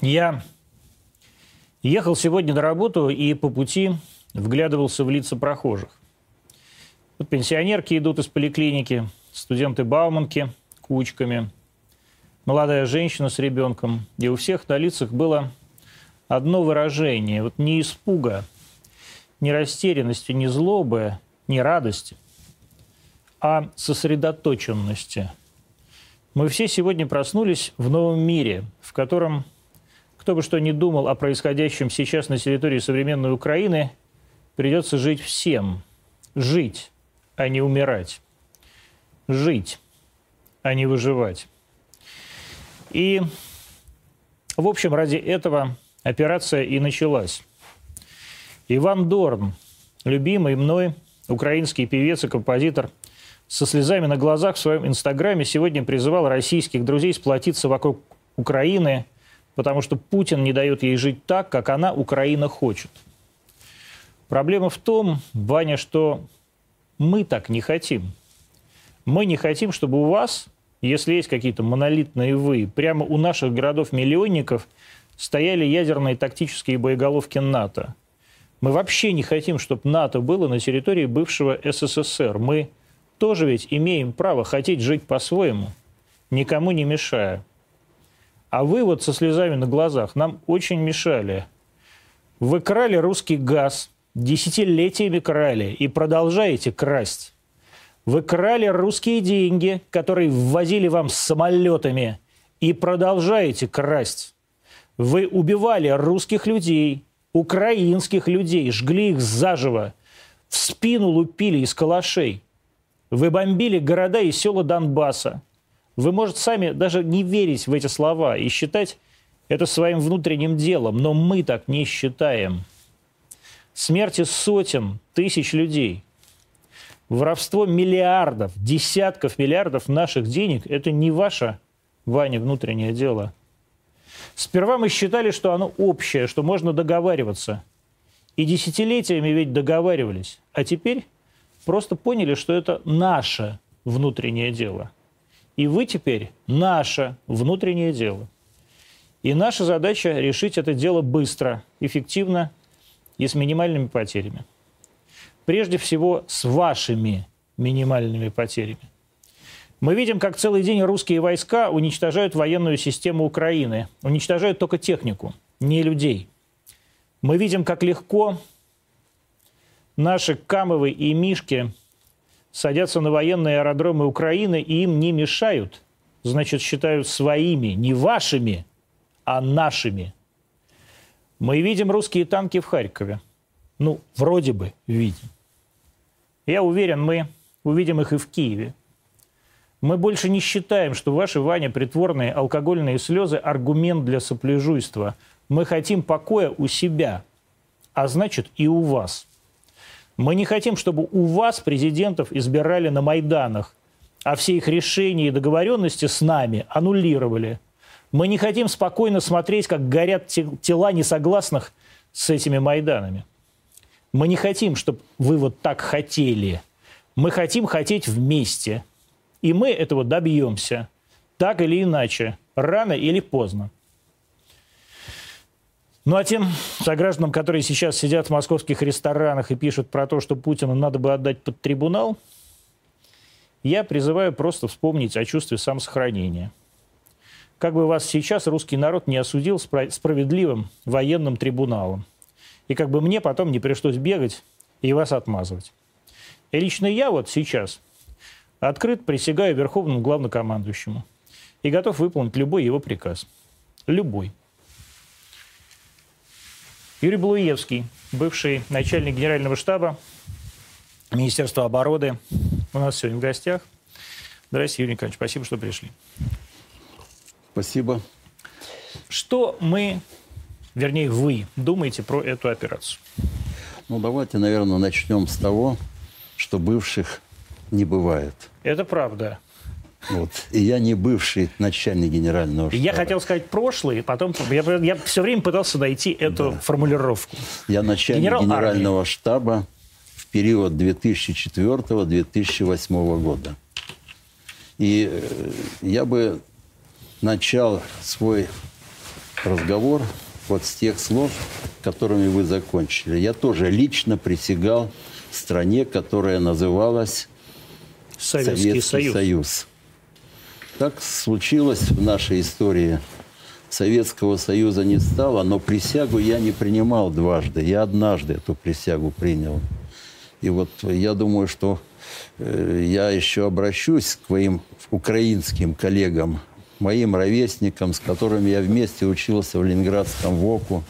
Я ехал сегодня на работу и по пути вглядывался в лица прохожих. Вот пенсионерки идут из поликлиники, студенты Бауманки кучками, молодая женщина с ребенком. И у всех на лицах было одно выражение. Вот не испуга, не растерянности, не злобы, не радости, а сосредоточенности. Мы все сегодня проснулись в новом мире, в котором кто бы что ни думал о происходящем сейчас на территории современной Украины, придется жить всем. Жить, а не умирать. Жить, а не выживать. И, в общем, ради этого операция и началась. Иван Дорн, любимый мной украинский певец и композитор, со слезами на глазах в своем инстаграме сегодня призывал российских друзей сплотиться вокруг Украины – потому что Путин не дает ей жить так, как она, Украина, хочет. Проблема в том, Ваня, что мы так не хотим. Мы не хотим, чтобы у вас, если есть какие-то монолитные вы, прямо у наших городов-миллионников стояли ядерные тактические боеголовки НАТО. Мы вообще не хотим, чтобы НАТО было на территории бывшего СССР. Мы тоже ведь имеем право хотеть жить по-своему, никому не мешая. А вы вот со слезами на глазах нам очень мешали. Вы крали русский газ, десятилетиями крали и продолжаете красть. Вы крали русские деньги, которые ввозили вам самолетами, и продолжаете красть. Вы убивали русских людей, украинских людей, жгли их заживо, в спину лупили из калашей. Вы бомбили города и села Донбасса. Вы можете сами даже не верить в эти слова и считать это своим внутренним делом, но мы так не считаем. Смерти сотен, тысяч людей, воровство миллиардов, десятков миллиардов наших денег – это не ваше, Ваня, внутреннее дело. Сперва мы считали, что оно общее, что можно договариваться. И десятилетиями ведь договаривались. А теперь просто поняли, что это наше внутреннее дело – и вы теперь наше внутреннее дело. И наша задача решить это дело быстро, эффективно и с минимальными потерями. Прежде всего, с вашими минимальными потерями. Мы видим, как целый день русские войска уничтожают военную систему Украины. Уничтожают только технику, не людей. Мы видим, как легко наши Камовы и Мишки садятся на военные аэродромы Украины и им не мешают, значит, считают своими, не вашими, а нашими. Мы видим русские танки в Харькове. Ну, вроде бы видим. Я уверен, мы увидим их и в Киеве. Мы больше не считаем, что ваши, Ваня, притворные алкогольные слезы – аргумент для сопляжуйства. Мы хотим покоя у себя, а значит и у вас – мы не хотим, чтобы у вас президентов избирали на Майданах, а все их решения и договоренности с нами аннулировали. Мы не хотим спокойно смотреть, как горят тела несогласных с этими Майданами. Мы не хотим, чтобы вы вот так хотели. Мы хотим хотеть вместе. И мы этого добьемся. Так или иначе. Рано или поздно. Ну а тем согражданам, которые сейчас сидят в московских ресторанах и пишут про то, что Путину надо бы отдать под трибунал, я призываю просто вспомнить о чувстве самосохранения. Как бы вас сейчас русский народ не осудил справедливым военным трибуналом. И как бы мне потом не пришлось бегать и вас отмазывать. И лично я вот сейчас открыт присягаю Верховному главнокомандующему и готов выполнить любой его приказ. Любой. Юрий Блуевский, бывший начальник генерального штаба Министерства обороны, у нас сегодня в гостях. Здравствуйте, Юрий Николаевич, спасибо, что пришли. Спасибо. Что мы, вернее, вы думаете про эту операцию? Ну, давайте, наверное, начнем с того, что бывших не бывает. Это правда. Вот. И я не бывший начальник генерального штаба. Я хотел сказать прошлый, потом я, я все время пытался найти эту да. формулировку. Я начальник Генерал генерального армии. штаба в период 2004-2008 года. И э, я бы начал свой разговор вот с тех слов, которыми вы закончили. Я тоже лично присягал стране, которая называлась Советский, Советский Союз. Союз. Так случилось в нашей истории. Советского Союза не стало, но присягу я не принимал дважды. Я однажды эту присягу принял. И вот я думаю, что э, я еще обращусь к моим украинским коллегам, моим ровесникам, с которыми я вместе учился в Ленинградском ВОКу,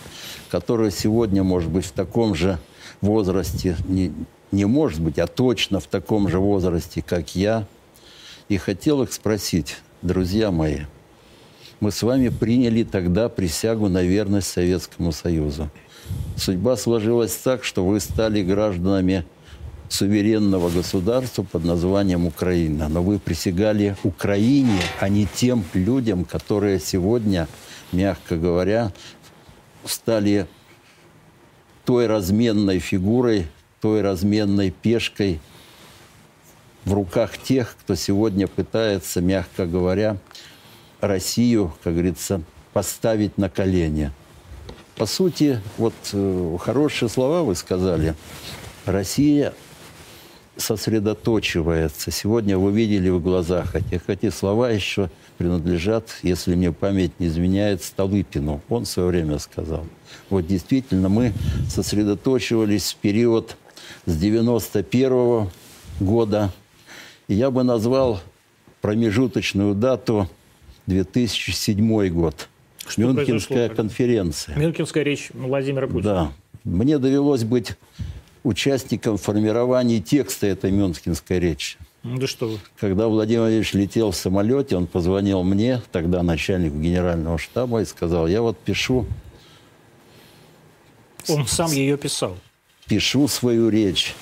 которые сегодня, может быть, в таком же возрасте, не, не может быть, а точно в таком же возрасте, как я. И хотел их спросить, друзья мои, мы с вами приняли тогда присягу на верность Советскому Союзу. Судьба сложилась так, что вы стали гражданами суверенного государства под названием Украина. Но вы присягали Украине, а не тем людям, которые сегодня, мягко говоря, стали той разменной фигурой, той разменной пешкой в руках тех, кто сегодня пытается, мягко говоря, Россию, как говорится, поставить на колени. По сути, вот э, хорошие слова вы сказали. Россия сосредоточивается. Сегодня вы видели в глазах этих эти слова еще принадлежат, если мне память не изменяет, Столыпину. Он в свое время сказал. Вот действительно мы сосредоточивались в период с 91 года. И я бы назвал промежуточную дату 2007 год. Что Мюнхенская конференция. Мюнхенская речь Владимира Путина. Да. Мне довелось быть участником формирования текста этой мюнхенской речи. Ну, Да что вы. Когда Владимир Владимирович летел в самолете, он позвонил мне, тогда начальнику генерального штаба, и сказал, я вот пишу, Он сам ее писал. пишу свою речь.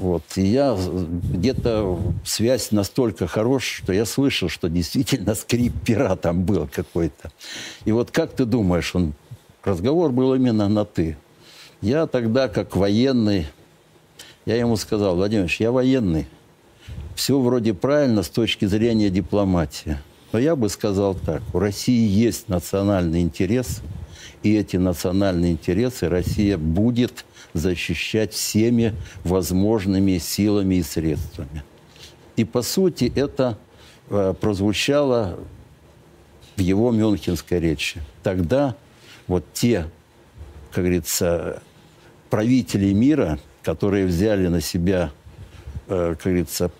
Вот. И я где-то связь настолько хорошая, что я слышал, что действительно скрип пера там был какой-то. И вот как ты думаешь, он разговор был именно на «ты». Я тогда, как военный, я ему сказал, Владимир Ильич, я военный. Все вроде правильно с точки зрения дипломатии. Но я бы сказал так, у России есть национальный интерес, и эти национальные интересы Россия будет защищать всеми возможными силами и средствами. И по сути это э, прозвучало в его мюнхенской речи. Тогда вот те, как говорится, правители мира, которые взяли на себя, э, как говорится,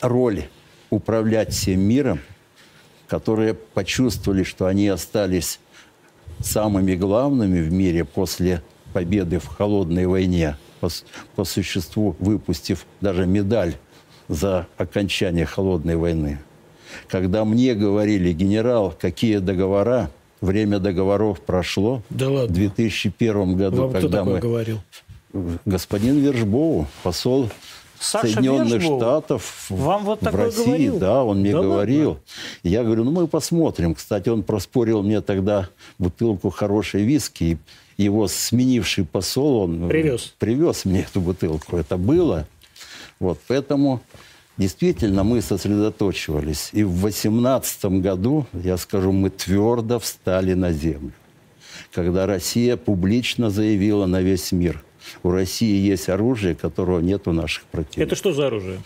роль управлять всем миром, которые почувствовали, что они остались самыми главными в мире после победы в холодной войне, по, по существу выпустив даже медаль за окончание холодной войны. Когда мне говорили, генерал, какие договора, время договоров прошло. Да ладно. В 2001 году, Вам когда мы... говорил? Господин Вершбоу, посол Саша Соединенных Вершбоу? Штатов в- Вам вот в России, говорил? да, он мне Да говорил. ладно? Я говорю, ну мы посмотрим. Кстати, он проспорил мне тогда бутылку хорошей виски. И его сменивший посол, он Привез. привез мне эту бутылку. Это было. Вот, поэтому действительно мы сосредоточивались. И в 2018 году, я скажу, мы твердо встали на землю. Когда Россия публично заявила на весь мир, у России есть оружие, которого нет у наших противников. Это что за оружие?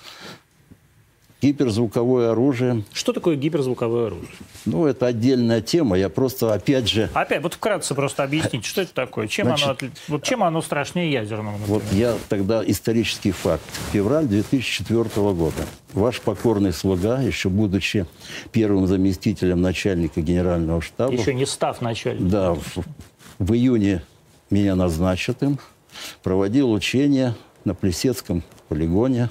Гиперзвуковое оружие, Что такое гиперзвуковое оружие? ну, это отдельная тема. Я просто, опять же, Опять, вот вкратце просто объясните, что это такое? Чем, Значит, оно, отли- вот чем оно страшнее ядерного, например? вот я тогда исторический факт. Февраль 2004 года. Ваш покорный слуга, еще будучи первым заместителем начальника генерального штаба, Еще не став начальником. да, в, в июне меня назначат им, проводил учения на Плесецком полигоне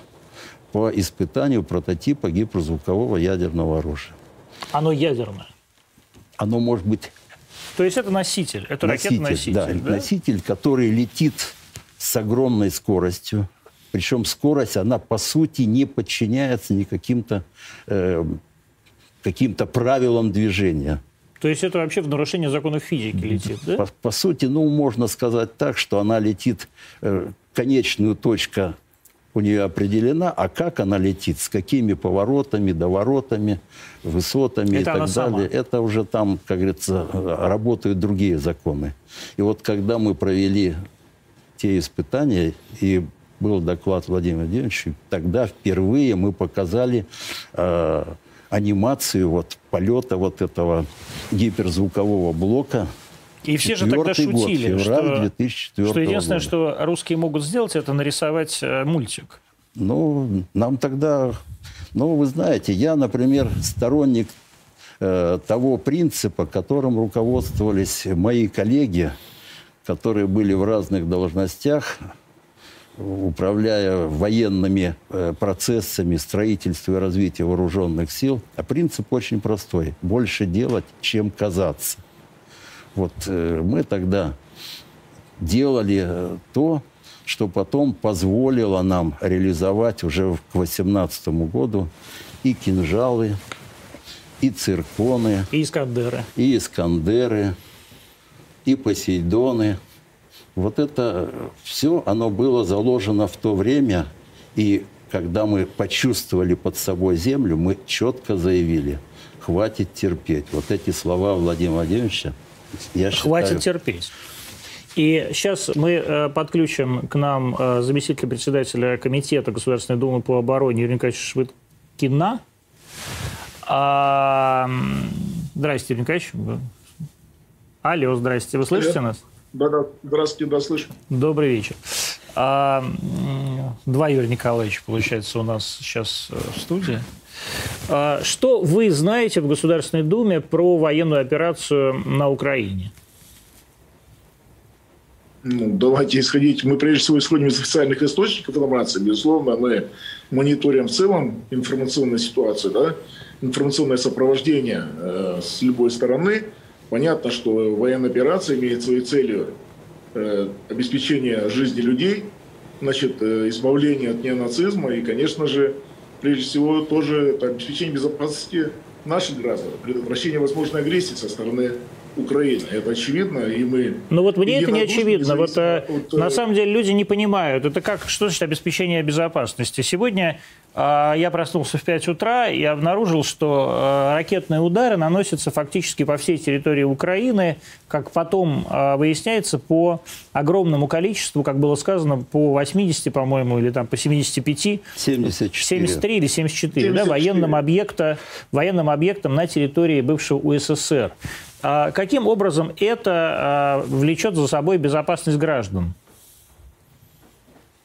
по испытанию прототипа гиперзвукового ядерного оружия. Оно ядерное. Оно может быть То есть это носитель, это ракета-носитель. да, да? носитель, который летит с огромной скоростью. Причем скорость, она по сути не подчиняется никаким-то э, каким-то правилам движения. То есть это вообще в нарушение законов физики летит, да? По, по сути, ну, можно сказать так, что она летит, э, конечную точка у нее определена, а как она летит, с какими поворотами, доворотами, высотами это и так далее. Сама. Это уже там, как говорится, работают другие законы. И вот когда мы провели те испытания, и был доклад Владимира Владимировича, тогда впервые мы показали э, анимацию вот полета вот этого гиперзвукового блока и все же тогда шутили, год, что, что единственное, года. что русские могут сделать, это нарисовать э, мультик. Ну, нам тогда... Ну, вы знаете, я, например, сторонник э, того принципа, которым руководствовались мои коллеги, которые были в разных должностях, управляя военными э, процессами строительства и развития вооруженных сил. А принцип очень простой. Больше делать, чем казаться. Вот э, мы тогда делали э, то, что потом позволило нам реализовать уже к 2018 году и кинжалы, и цирконы. И Искандеры. И Искандеры, и Посейдоны. Вот это все, оно было заложено в то время, и когда мы почувствовали под собой землю, мы четко заявили, хватит терпеть. Вот эти слова Владимира Владимировича – я Хватит считаю... терпеть. И сейчас мы э, подключим к нам э, заместителя председателя Комитета Государственной Думы по обороне Юрия Николаевича Швыдкина. А, здрасте, Юрий Николаевич. Алло, здрасте. Вы слышите Привет. нас? Да, да, здравствуйте, да, слышу. Добрый вечер. А, два Юрия Николаевича, получается, у нас сейчас э, в студии. А, что вы знаете в Государственной Думе про военную операцию на Украине? Ну, давайте исходить. Мы прежде всего исходим из официальных источников информации. Безусловно, мы мониторим в целом информационную ситуацию, да? информационное сопровождение э, с любой стороны. Понятно, что военная операция имеет своей целью э, обеспечение жизни людей, значит, э, избавление от неонацизма и, конечно же, прежде всего, тоже это обеспечение безопасности наших граждан, предотвращение возможной агрессии со стороны Украины. Это очевидно, и мы... Ну вот мне это не очевидно. Вот, э, от... На самом деле люди не понимают, это как, что значит обеспечение безопасности. Сегодня я проснулся в 5 утра и обнаружил, что а, ракетные удары наносятся фактически по всей территории Украины, как потом а, выясняется, по огромному количеству, как было сказано, по 80, по-моему, или там по 75. 74. 73 или 74, 74. Да, военным, объекта, военным объектам на территории бывшего УССР. Каким образом это влечет за собой безопасность граждан?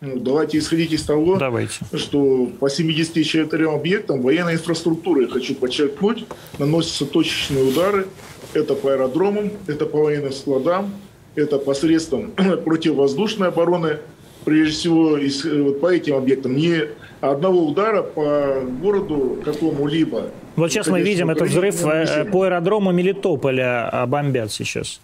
Ну, давайте исходить из того, давайте. что по 74 объектам военной инфраструктуры, хочу подчеркнуть, наносятся точечные удары. Это по аэродромам, это по военным складам, это посредством противовоздушной обороны, прежде всего вот по этим объектам. Не одного удара по городу какому-либо. Вот сейчас мы видим, это взрыв э, по аэродрому Мелитополя а, бомбят сейчас.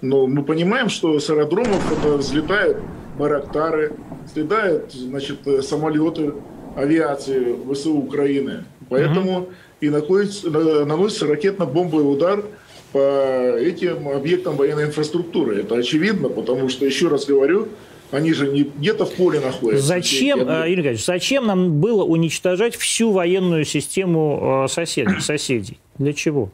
Но мы понимаем, что с аэродромов это взлетают Барактары, следают значит, самолеты авиации ВСУ Украины. Поэтому угу. и находится, наносится ракетно-бомбовый удар по этим объектам военной инфраструктуры. Это очевидно, потому что, еще раз говорю, они же не где-то в поле находятся. Зачем, э, Юрий Николаевич, зачем нам было уничтожать всю военную систему э, соседей? соседей? Для чего?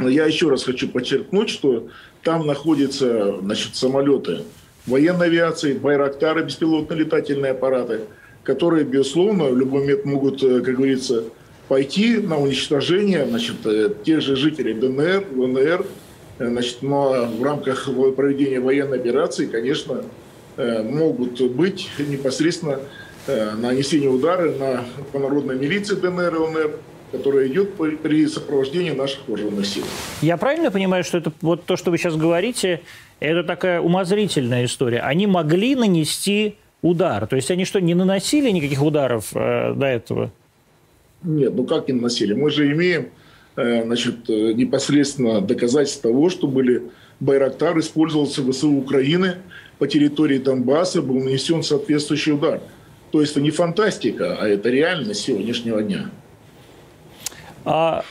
Я еще раз хочу подчеркнуть, что там находятся значит, самолеты военной авиации, байрактары, беспилотные летательные аппараты, которые, безусловно, в любой момент могут, э, как говорится, пойти на уничтожение значит, э, тех же жителей ДНР, ЛНР. Э, значит, но в рамках проведения военной операции, конечно, могут быть непосредственно нанесение удара на, по народной милиции ДНР и ЛНР, которая идет при сопровождении наших вооруженных сил. Я правильно понимаю, что это вот то, что вы сейчас говорите, это такая умозрительная история. Они могли нанести удар. То есть они что, не наносили никаких ударов э, до этого? Нет, ну как не наносили? Мы же имеем э, значит, э, непосредственно доказательства того, что были Байрактар использовался в ВСУ Украины по территории Донбасса, был нанесен соответствующий удар. То есть это не фантастика, а это реальность сегодняшнего дня. А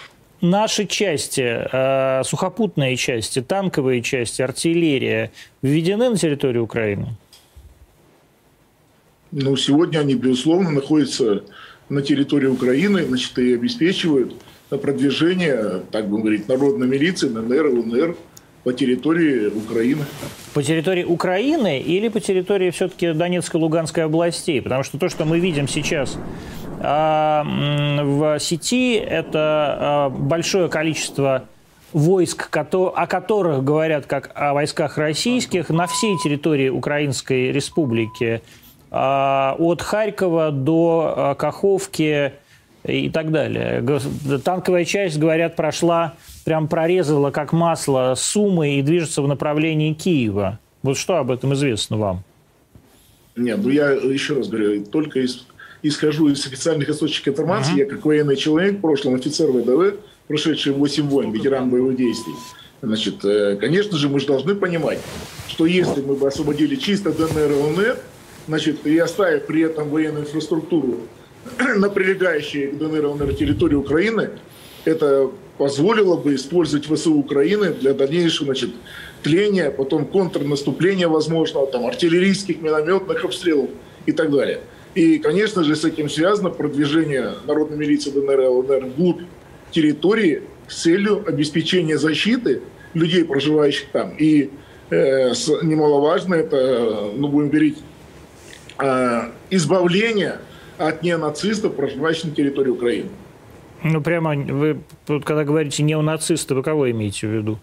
наши части, э, сухопутные части, танковые части, артиллерия введены на территорию Украины? Ну, сегодня они, безусловно, находятся на территории Украины, значит, и обеспечивают продвижение, так бы говорить, народной милиции, ННР, ЛНР по территории Украины. По территории Украины или по территории все-таки Донецкой и Луганской областей? Потому что то, что мы видим сейчас в сети, это а, большое количество войск, о которых говорят как о войсках российских на всей территории Украинской республики, а, от Харькова до Каховки и так далее. Танковая часть, говорят, прошла, прям прорезала как масло Сумы и движется в направлении Киева. Вот что об этом известно вам? Нет, ну я еще раз говорю, только из, исхожу из официальных источников информации. Uh-huh. Я как военный человек, в прошлом офицер ВДВ, прошедший 8 войн, ветеран боевых действий. Значит, э, конечно же, мы же должны понимать, что если мы бы освободили чисто ДНР и ЛНР, значит, и оставив при этом военную инфраструктуру на прилегающей к ДНР и ЛНР территории Украины, это позволило бы использовать ВСУ Украины для дальнейшего значит, тления, потом контрнаступления возможного, там, артиллерийских, минометных обстрелов и так далее. И, конечно же, с этим связано продвижение народной милиции ДНР и ЛНР вглубь территории с целью обеспечения защиты людей, проживающих там. И э, немаловажно это, ну, будем говорить, э, избавление от неонацистов, проживающих на территории Украины. Ну, прямо вы, когда говорите неонацисты, вы кого имеете в виду?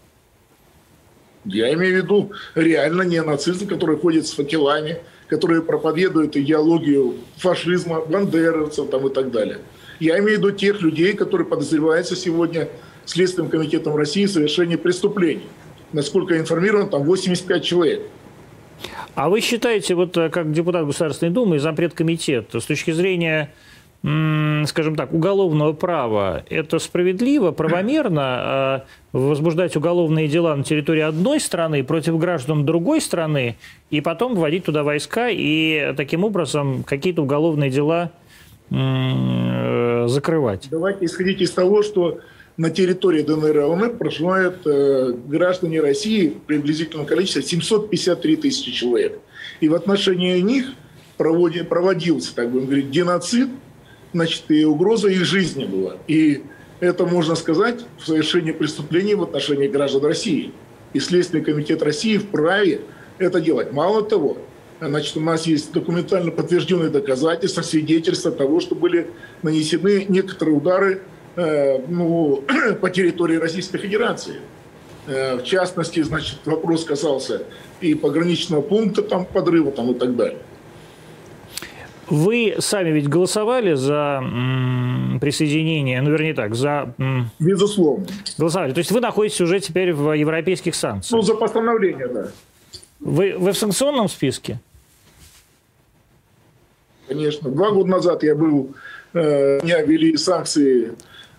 Я имею в виду реально неонацисты, которые ходят с факелами, которые проповедуют идеологию фашизма, бандеровцев там и так далее. Я имею в виду тех людей, которые подозреваются сегодня Следственным комитетом России в совершении преступлений. Насколько я информирован, там 85 человек. А вы считаете, вот э, как депутат Государственной Думы и зампред с точки зрения скажем так, уголовного права, это справедливо, правомерно э, возбуждать уголовные дела на территории одной страны против граждан другой страны и потом вводить туда войска и таким образом какие-то уголовные дела закрывать? Давайте исходить из того, что на территории ДНР и ЛНР проживают э, граждане России приблизительно количество 753 тысячи человек. И в отношении них проводи, проводился, так будем говорить, геноцид, значит, и угроза их жизни была. И это, можно сказать, в совершении преступлений в отношении граждан России. И Следственный комитет России вправе это делать. Мало того, значит, у нас есть документально подтвержденные доказательства, свидетельства того, что были нанесены некоторые удары Э, ну, по территории Российской Федерации. Э, в частности, значит, вопрос касался и пограничного пункта там подрыва там, и так далее. Вы сами ведь голосовали за присоединение, ну, вернее так, за... Безусловно. Голосовали. То есть вы находитесь уже теперь в европейских санкциях? Ну, за постановление, да. Вы, вы в санкционном списке? Конечно. Два года назад я был, э, меня ввели санкции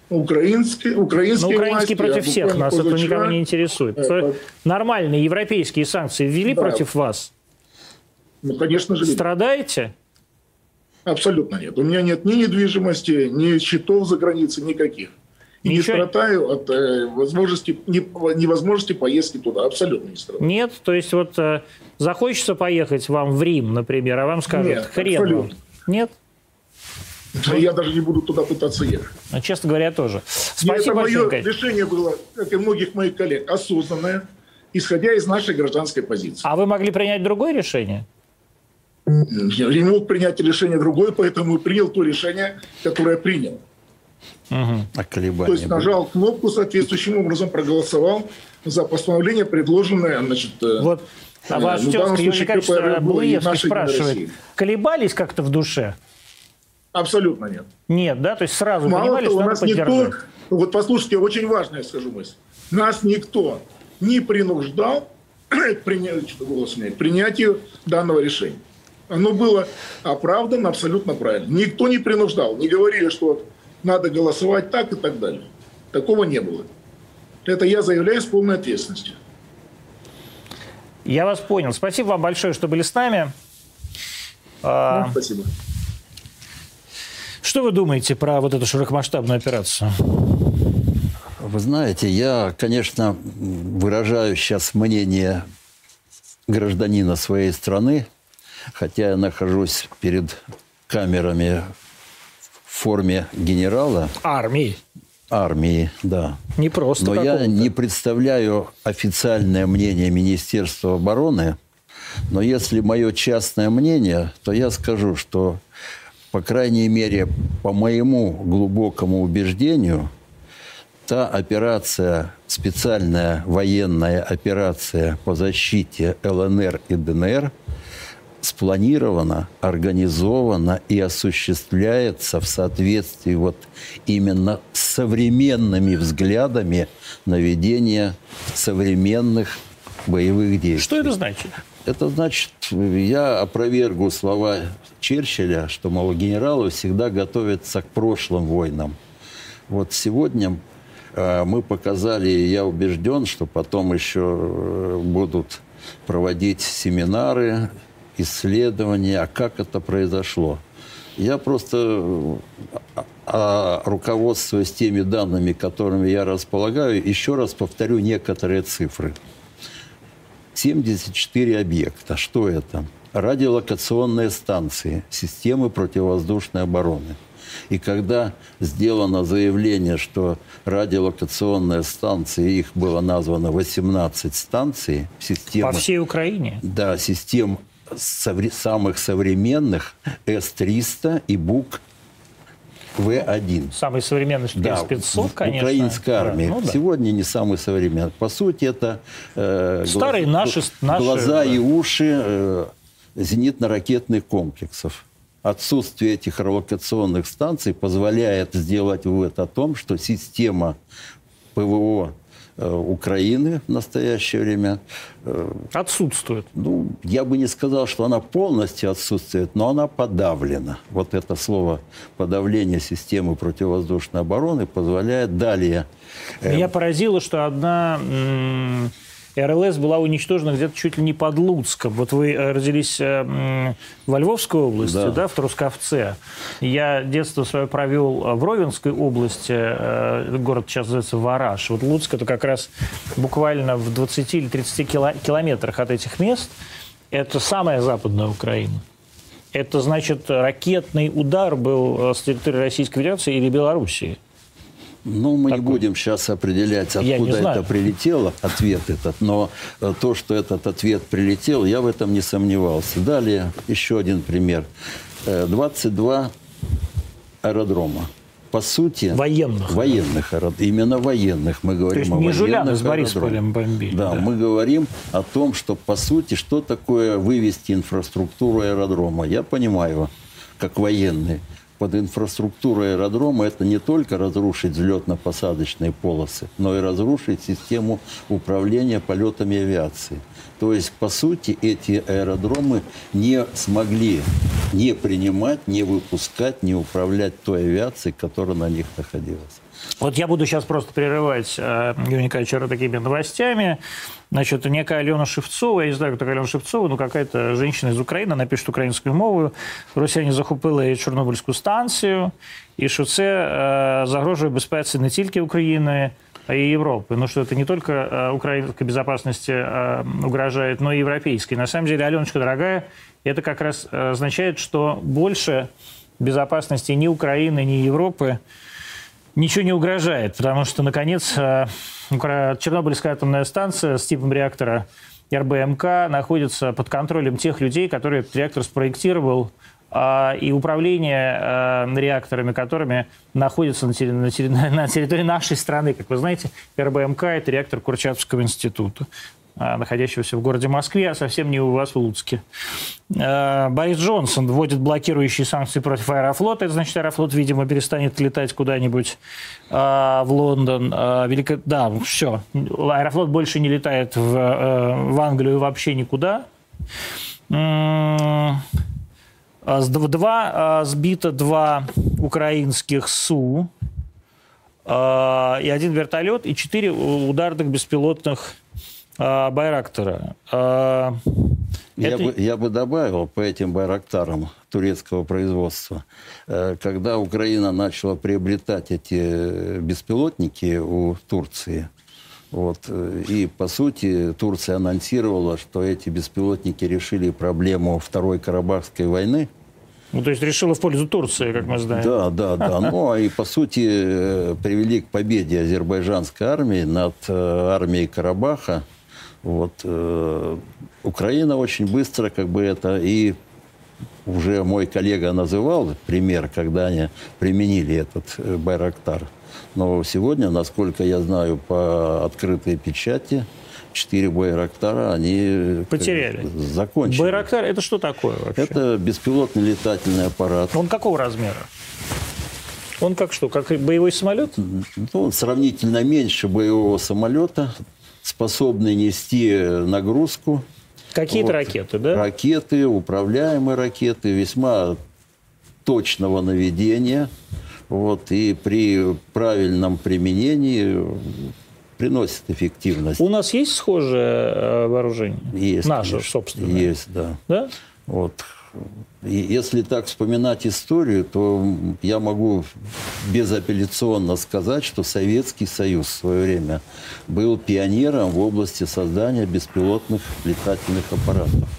украинские, украинские, Но украинские власти, против всех нас, это никого не интересует. Это... Нормальные европейские санкции ввели да. против вас? Ну, конечно же. Страдаете? Абсолютно нет. У меня нет ни недвижимости, ни счетов за границей, никаких. И Ничего... не страдаю от э, возможности, не, невозможности поездки туда. Абсолютно не страдаю. Нет? То есть вот э, захочется поехать вам в Рим, например, а вам скажут, нет, хрен абсолютно. вам. Нет? Я даже не буду туда пытаться ехать. Ну, честно говоря, тоже. Спасибо это мое решение было, как и многих моих коллег, осознанное, исходя из нашей гражданской позиции. А вы могли принять другое решение? Я не мог принять решение другое, поэтому принял то решение, которое принял. Угу. А То есть нажал были. кнопку соответствующим образом, проголосовал за постановление, предложенное, значит, э, вот. А э, ваш ну, тезка Юрий Николаевич Булыевский спрашивает, колебались как-то в душе? Абсолютно нет. Нет, да? То есть сразу Мало понимали, того, что нас никто, вот послушайте, очень важная скажу мысль. Нас никто не принуждал к принятию данного решения. Оно было оправдано абсолютно правильно. Никто не принуждал, не говорили, что надо голосовать так и так далее. Такого не было. Это я заявляю с полной ответственностью. Я вас понял. Спасибо вам большое, что были с нами. Ну, спасибо. Что вы думаете про вот эту широкомасштабную операцию? Вы знаете, я, конечно, выражаю сейчас мнение гражданина своей страны, хотя я нахожусь перед камерами в форме генерала. Армии. Армии, да. Не просто Но я не представляю официальное мнение Министерства обороны. Но если мое частное мнение, то я скажу, что, по крайней мере, по моему глубокому убеждению, та операция, специальная военная операция по защите ЛНР и ДНР – спланировано, организовано и осуществляется в соответствии вот именно с современными взглядами на ведение современных боевых действий. Что это значит? Это значит, я опровергу слова Черчилля, что, мол, генералы всегда готовятся к прошлым войнам. Вот сегодня э, мы показали, и я убежден, что потом еще э, будут проводить семинары, исследования, а как это произошло. Я просто, а, руководствуясь теми данными, которыми я располагаю, еще раз повторю некоторые цифры. 74 объекта. Что это? Радиолокационные станции, системы противовоздушной обороны. И когда сделано заявление, что радиолокационные станции, их было названо 18 станций, системы... По всей Украине? Да, систем самых современных С-300 и БУК В-1. Самый современный да, С-500, конечно. Украинской армии. Да, ну, да. Сегодня не самый современный. По сути, это э, Старые глаз, наши, наши... глаза и уши э, зенитно-ракетных комплексов. Отсутствие этих релокационных станций позволяет сделать вывод о том, что система ПВО Украины в настоящее время. Э, отсутствует. Ну, я бы не сказал, что она полностью отсутствует, но она подавлена. Вот это слово подавление системы противовоздушной обороны позволяет далее... Э, Меня поразило, что одна РЛС была уничтожена где-то чуть ли не под Луцком. Вот вы э, родились э, во Львовской области, да, да в Трусковце. Я детство свое провел э, в Ровенской области, город сейчас называется Вараш. Вот Луцк это как раз буквально в 20 или 30 километрах от этих мест. Это самая западная Украина. Это значит, ракетный удар был с территории Российской Федерации или Белоруссии. Ну, мы такой. не будем сейчас определять, откуда это прилетело, ответ этот. Но э, то, что этот ответ прилетел, я в этом не сомневался. Далее еще один пример. 22 э, аэродрома. По сути... Военных. Военных. Именно военных. Мы говорим То есть о не Жуляна с Борисполем бомбили. Да, да, мы говорим о том, что, по сути, что такое вывести инфраструктуру аэродрома. Я понимаю, как военный под инфраструктурой аэродрома это не только разрушить взлетно-посадочные полосы, но и разрушить систему управления полетами авиации. То есть, по сути, эти аэродромы не смогли не принимать, не выпускать, не управлять той авиацией, которая на них находилась. Вот я буду сейчас просто прерывать э, Юрия Николаевича такими новостями. Значит, некая Алена Шевцова, я не знаю, кто такая Алена Шевцова, но какая-то женщина из України, напишет українською мовою. Росіяни захопили Чорнобильську станцію, і що це э, загрожує безпеці не тільки України, а и Европы. Ну, что это не только э, украинской безопасности э, угрожает, но и европейской. На самом деле, Аленочка, дорогая, это как раз э, означает, что больше безопасности ни Украины, ни Европы ничего не угрожает, потому что, наконец, э, Чернобыльская атомная станция с типом реактора РБМК находится под контролем тех людей, которые этот реактор спроектировал, а, и управление э, реакторами, которыми находятся на территории, на территории нашей страны. Как вы знаете, РБМК – это реактор Курчатовского института. А, находящегося в городе Москве, а совсем не у вас в Луцке. А, Борис Джонсон вводит блокирующие санкции против Аэрофлота. Это значит, Аэрофлот, видимо, перестанет летать куда-нибудь в Лондон. Велико... Да, все. Аэрофлот больше не летает в, в Англию вообще никуда. Два, сбито два украинских СУ и один вертолет, и четыре ударных беспилотных а. А, я, это... бы, я бы добавил по этим Байрактарам турецкого производства, э, когда Украина начала приобретать эти беспилотники у Турции, Вот. э, И, по сути, Турция анонсировала, что эти беспилотники решили проблему Второй Карабахской войны. Ну, то есть решила в пользу Турции, как мы знаем. Да, да, да. Ну, а и, по сути, э, привели к победе азербайджанской армии над армией Карабаха. Вот. э, Украина очень быстро как бы это и уже мой коллега называл пример, когда они применили этот э, Байрактар. Но сегодня, насколько я знаю, по открытой печати, четыре Байрактара они э, Потеряли. закончили. Байрактар это что такое вообще? Это беспилотный летательный аппарат. Он какого размера? Он как что, как боевой самолет? Ну, он сравнительно меньше боевого самолета, способный нести нагрузку. Какие-то Вот. ракеты, да? Ракеты, управляемые ракеты, весьма точного наведения. Вот, и при правильном применении приносит эффективность. У нас есть схожее э, вооружение? Есть, Наше конечно. собственное? Есть, да. Да? Вот. Если так вспоминать историю, то я могу безапелляционно сказать, что Советский Союз в свое время был пионером в области создания беспилотных летательных аппаратов.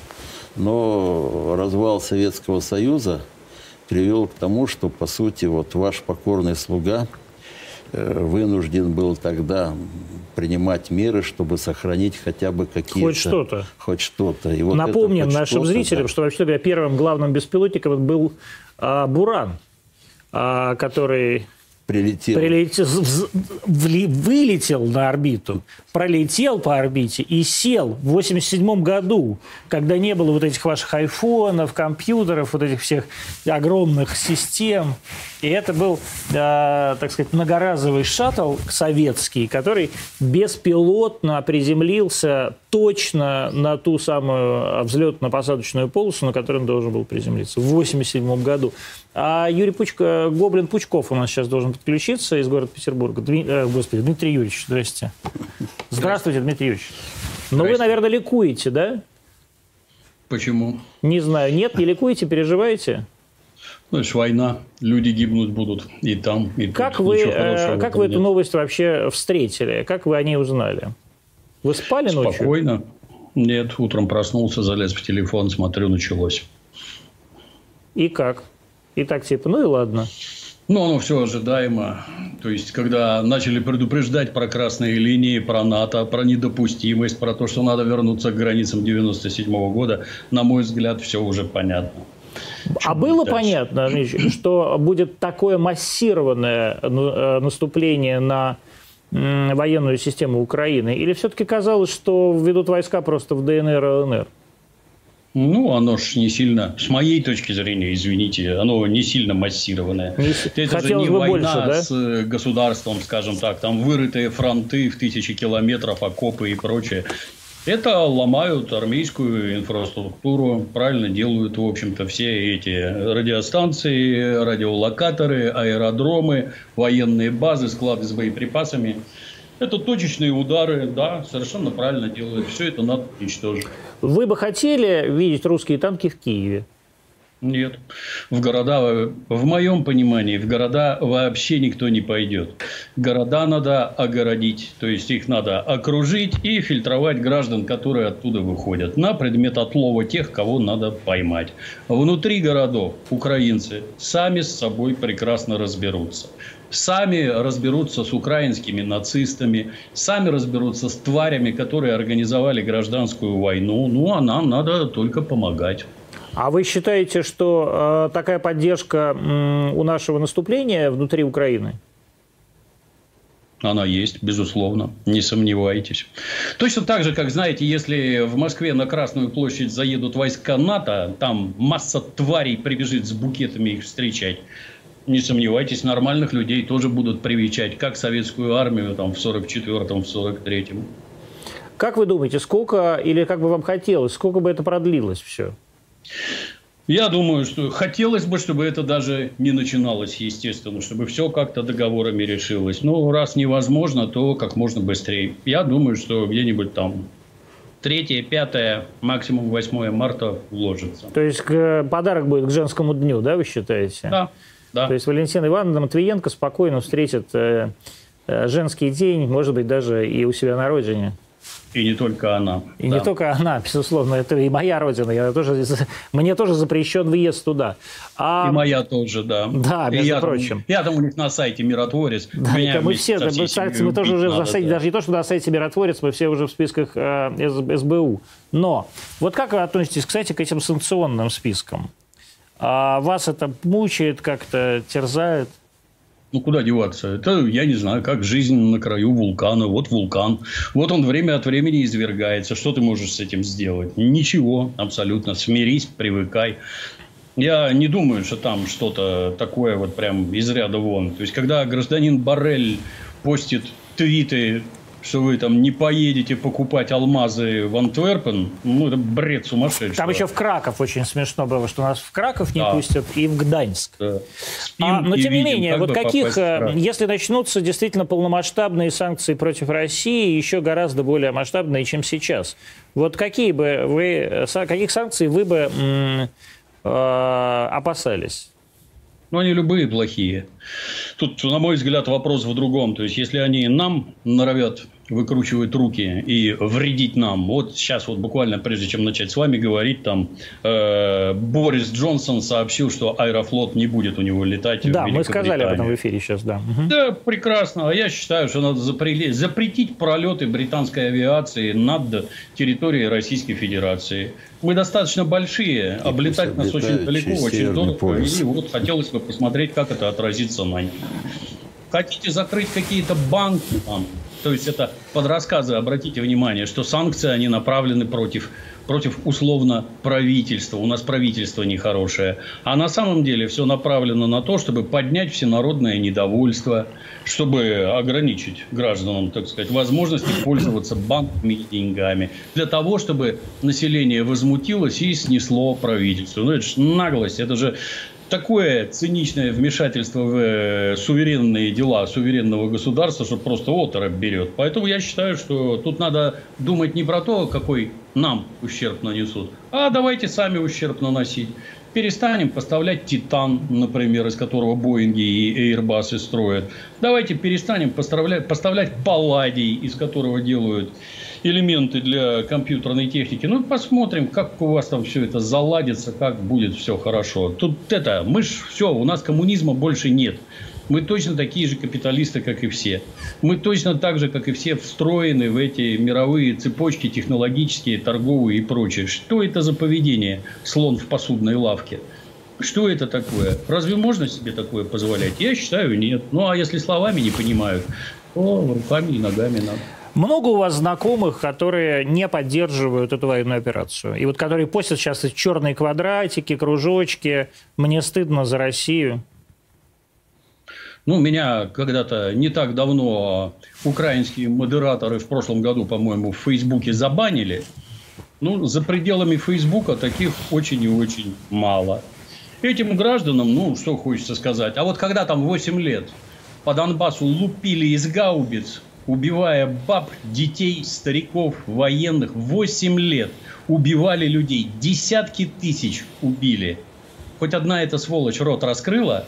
Но развал Советского Союза привел к тому, что, по сути, вот ваш покорный слуга вынужден был тогда принимать меры, чтобы сохранить хотя бы какие-то... Хоть что-то. Хоть что-то. И вот Напомним хоть нашим что-то, зрителям, да. что вообще говоря, первым главным беспилотником был а, Буран, а, который прилетел. прилетел, вз- вли- вылетел на орбиту, пролетел по орбите и сел в 87 году, когда не было вот этих ваших айфонов, компьютеров, вот этих всех огромных систем. И это был, э, так сказать, многоразовый шаттл советский, который беспилотно приземлился точно на ту самую взлетно-посадочную полосу, на которой он должен был приземлиться в 87 году. А Юрий Пучко, Гоблин Пучков у нас сейчас должен подключиться из города Петербурга. Дми- э, господи, Дмитрий Юрьевич, здрасте. Здравствуйте, Дмитрий Юрьевич. Ну, вы, наверное, ликуете, да? Почему? Не знаю. Нет, не ликуете, переживаете? Ну, это война, люди гибнуть будут и там, и тут. Как вы, Ничего э, как вы эту нет. новость вообще встретили? Как вы о ней узнали? Вы спали ночью? Спокойно. Нет, утром проснулся, залез в телефон, смотрю, началось. И как? И так типа, ну и ладно. Ну, оно все ожидаемо. То есть, когда начали предупреждать про красные линии, про НАТО, про недопустимость, про то, что надо вернуться к границам 97 года, на мой взгляд, все уже понятно. А было дальше? понятно, что будет такое массированное ну, э, наступление на военную систему Украины? Или все-таки казалось, что введут войска просто в ДНР и ЛНР? Ну, оно ж не сильно, с моей точки зрения, извините, оно не сильно массированное. Не с- Это же не война больше, да? с э, государством, скажем так, там вырытые фронты в тысячи километров, окопы и прочее. Это ломают армейскую инфраструктуру, правильно делают, в общем-то, все эти радиостанции, радиолокаторы, аэродромы, военные базы, склады с боеприпасами. Это точечные удары, да, совершенно правильно делают. Все это надо уничтожить. Вы бы хотели видеть русские танки в Киеве? Нет. В города, в моем понимании, в города вообще никто не пойдет. Города надо огородить, то есть их надо окружить и фильтровать граждан, которые оттуда выходят, на предмет отлова тех, кого надо поймать. Внутри городов украинцы сами с собой прекрасно разберутся. Сами разберутся с украинскими нацистами, сами разберутся с тварями, которые организовали гражданскую войну. Ну, а нам надо только помогать. А вы считаете, что э, такая поддержка м, у нашего наступления внутри Украины? Она есть, безусловно, не сомневайтесь. Точно так же, как, знаете, если в Москве на Красную площадь заедут войска НАТО, там масса тварей прибежит с букетами их встречать. Не сомневайтесь, нормальных людей тоже будут привечать, как советскую армию там, в 44-м, в 43-м. Как вы думаете, сколько, или как бы вам хотелось, сколько бы это продлилось все? Я думаю, что хотелось бы, чтобы это даже не начиналось, естественно, чтобы все как-то договорами решилось. Но раз невозможно, то как можно быстрее. Я думаю, что где-нибудь там 3, 5, максимум 8 марта уложится. То есть к- подарок будет к женскому дню, да, вы считаете? Да, да. То есть Валентина Ивановна Матвиенко спокойно встретит э, э, женский день, может быть, даже и у себя на родине. И не только она. И да. не только она, безусловно, это и моя родина. Я тоже, мне тоже запрещен въезд туда. А... И моя тоже, да. Да, между и я прочим. Там, я там у них на сайте «Миротворец». Да, это мы все, мы, сайты, мы тоже уже надо, на сайте, да. даже не то, что на сайте «Миротворец», мы все уже в списках э, СБУ. Но вот как вы относитесь, кстати, к этим санкционным спискам? А вас это мучает как-то, терзает? Ну, куда деваться? Это, я не знаю, как жизнь на краю вулкана. Вот вулкан. Вот он время от времени извергается. Что ты можешь с этим сделать? Ничего, абсолютно. Смирись, привыкай. Я не думаю, что там что-то такое вот прям из ряда вон. То есть, когда гражданин Барель постит твиты что вы там не поедете покупать алмазы в Антверпен, ну, это бред сумасшедший. Там еще в Краков очень смешно было, что нас в Краков не да. пустят и в Гданьск. Да. а, но, тем не менее, вот каких, э, если начнутся действительно полномасштабные санкции против России, еще гораздо более масштабные, чем сейчас, вот какие бы вы, каких санкций вы бы м, э, опасались? Ну, они любые плохие. Тут, на мой взгляд, вопрос в другом. То есть, если они нам норовят выкручивать руки и вредить нам. Вот сейчас вот буквально прежде чем начать с вами говорить, там э, Борис Джонсон сообщил, что Аэрофлот не будет у него летать. Да, мы сказали об этом в эфире сейчас, да. Угу. Да, прекрасно. А я считаю, что надо запрели... запретить пролеты британской авиации над территорией Российской Федерации. Мы достаточно большие, и облетать нас очень далеко, очень дорого. И вот хотелось бы посмотреть, как это отразится на них. Хотите закрыть какие-то банки там, то есть это под рассказы, обратите внимание, что санкции, они направлены против, против условно правительства. У нас правительство нехорошее. А на самом деле все направлено на то, чтобы поднять всенародное недовольство, чтобы ограничить гражданам, так сказать, возможности пользоваться банками и деньгами. Для того, чтобы население возмутилось и снесло правительство. Ну, это же наглость. Это же такое циничное вмешательство в э, суверенные дела суверенного государства, что просто оторопь берет. Поэтому я считаю, что тут надо думать не про то, какой нам ущерб нанесут, а давайте сами ущерб наносить. Перестанем поставлять «Титан», например, из которого Боинги и Airbus строят. Давайте перестанем поставлять, поставлять «Палладий», из которого делают элементы для компьютерной техники. Ну, посмотрим, как у вас там все это заладится, как будет все хорошо. Тут это, мы ж все, у нас коммунизма больше нет. Мы точно такие же капиталисты, как и все. Мы точно так же, как и все, встроены в эти мировые цепочки технологические, торговые и прочее. Что это за поведение? Слон в посудной лавке. Что это такое? Разве можно себе такое позволять? Я считаю, нет. Ну, а если словами не понимают, то руками и ногами надо. Много у вас знакомых, которые не поддерживают эту военную операцию? И вот которые постят сейчас эти черные квадратики, кружочки. Мне стыдно за Россию. Ну, меня когда-то не так давно украинские модераторы в прошлом году, по-моему, в Фейсбуке забанили. Ну, за пределами Фейсбука таких очень и очень мало. Этим гражданам, ну, что хочется сказать. А вот когда там 8 лет по Донбассу лупили из гаубиц убивая баб, детей, стариков, военных. 8 лет убивали людей. Десятки тысяч убили. Хоть одна эта сволочь рот раскрыла,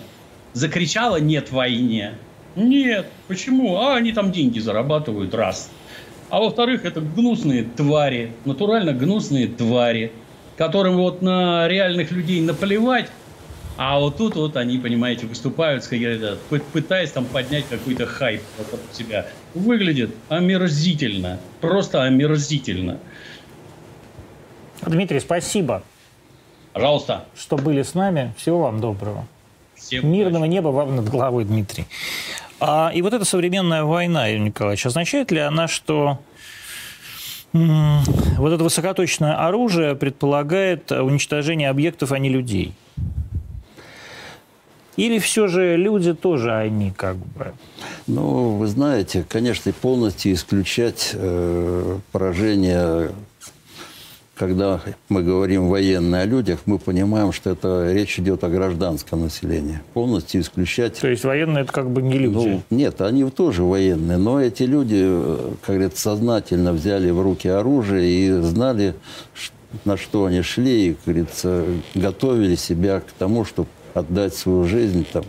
закричала «нет войне». Нет. Почему? А они там деньги зарабатывают, раз. А во-вторых, это гнусные твари, натурально гнусные твари, которым вот на реальных людей наплевать, а вот тут вот они, понимаете, выступают, пытаясь там поднять какой-то хайп вокруг себя. Выглядит омерзительно. Просто омерзительно. Дмитрий, спасибо. Пожалуйста. Что были с нами. Всего вам доброго. Всем Мирного удачи. неба вам над головой, Дмитрий. А, и вот эта современная война, Юрий Николаевич, означает ли она, что вот это высокоточное оружие предполагает уничтожение объектов, а не людей? Или все же люди тоже они как бы? Ну, вы знаете, конечно, полностью исключать э, поражение, когда мы говорим военные о людях, мы понимаем, что это речь идет о гражданском населении. Полностью исключать... То есть военные это как бы не люди? Ну, нет, они тоже военные, но эти люди, э, как говорится, сознательно взяли в руки оружие и знали, на что они шли, и, как говорится, готовили себя к тому, чтобы отдать свою жизнь там,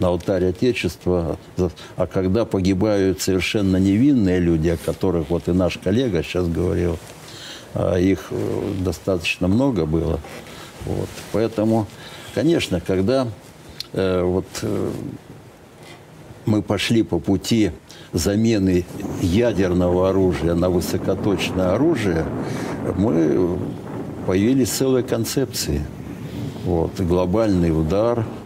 на алтарь Отечества. А когда погибают совершенно невинные люди, о которых вот и наш коллега сейчас говорил, а их э, достаточно много было. Вот. Поэтому, конечно, когда э, вот, э, мы пошли по пути замены ядерного оружия на высокоточное оружие, мы появились целые концепции. Вот, глобальный удар –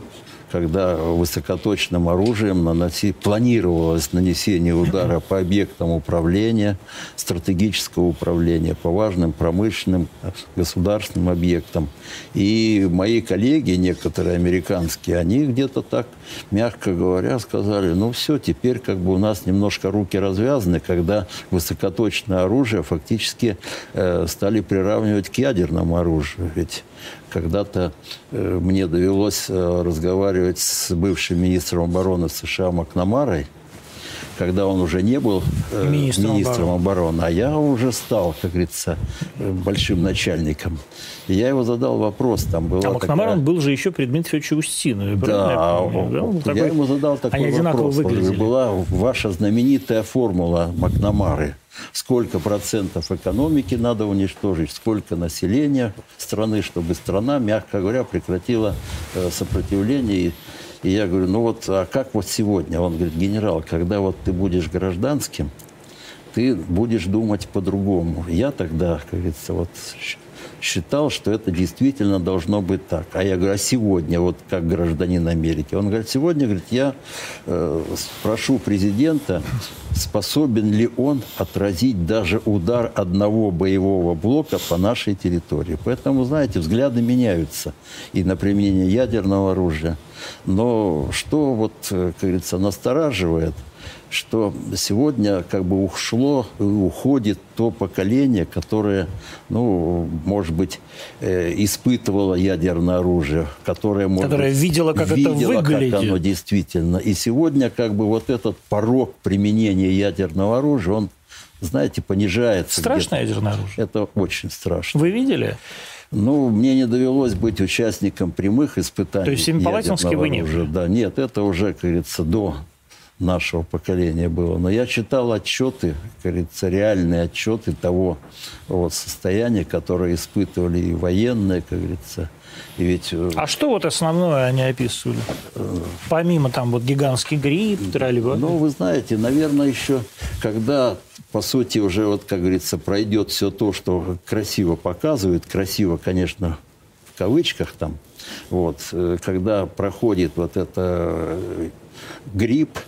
когда высокоточным оружием наноси, планировалось нанесение удара по объектам управления, стратегического управления, по важным промышленным государственным объектам. И мои коллеги, некоторые американские, они где-то так, мягко говоря, сказали, ну все, теперь как бы у нас немножко руки развязаны, когда высокоточное оружие фактически э, стали приравнивать к ядерному оружию. Ведь когда-то э, мне довелось э, разговаривать с бывшим министром обороны США Макнамарой, когда он уже не был э, министром, министром обороны. обороны, а я уже стал, как говорится, большим начальником. И я его задал вопрос. Там была а Макнамар такая... он был же еще при Дмитрию Федоровиче Устинове. Да, я, такой... я ему задал такой Они вопрос. Выглядели. Была ваша знаменитая формула Макнамары – сколько процентов экономики надо уничтожить, сколько населения страны, чтобы страна, мягко говоря, прекратила э, сопротивление. И я говорю, ну вот, а как вот сегодня? Он говорит, генерал, когда вот ты будешь гражданским, ты будешь думать по-другому. Я тогда, как говорится, вот считал, что это действительно должно быть так. А я говорю, а сегодня, вот как гражданин Америки? Он говорит, сегодня, говорит, я э, спрошу президента, способен ли он отразить даже удар одного боевого блока по нашей территории. Поэтому, знаете, взгляды меняются и на применение ядерного оружия. Но что, вот, э, как говорится, настораживает – что сегодня как бы ушло и уходит то поколение, которое, ну, может быть, э, испытывало ядерное оружие, которое, может которое быть, видело, как видело, это выглядит. как оно действительно. И сегодня как бы вот этот порог применения ядерного оружия, он, знаете, понижается. Страшное ядерное оружие? Это очень страшно. Вы видели? Ну, мне не довелось быть участником прямых испытаний. То есть Семипалатинский вы не были? Да, нет, это уже, как говорится, до нашего поколения было. Но я читал отчеты, как говорится, реальные отчеты того вот, состояния, которое испытывали и военные, как говорится. И ведь... Э, а что вот основное они описывали? Помимо там вот гигантский гриб, троллейбус? Ну, вы знаете, наверное, еще когда, по сути, уже, вот, как говорится, пройдет все то, что красиво показывают, красиво, конечно, в кавычках там, вот, э, когда проходит вот это э, грипп,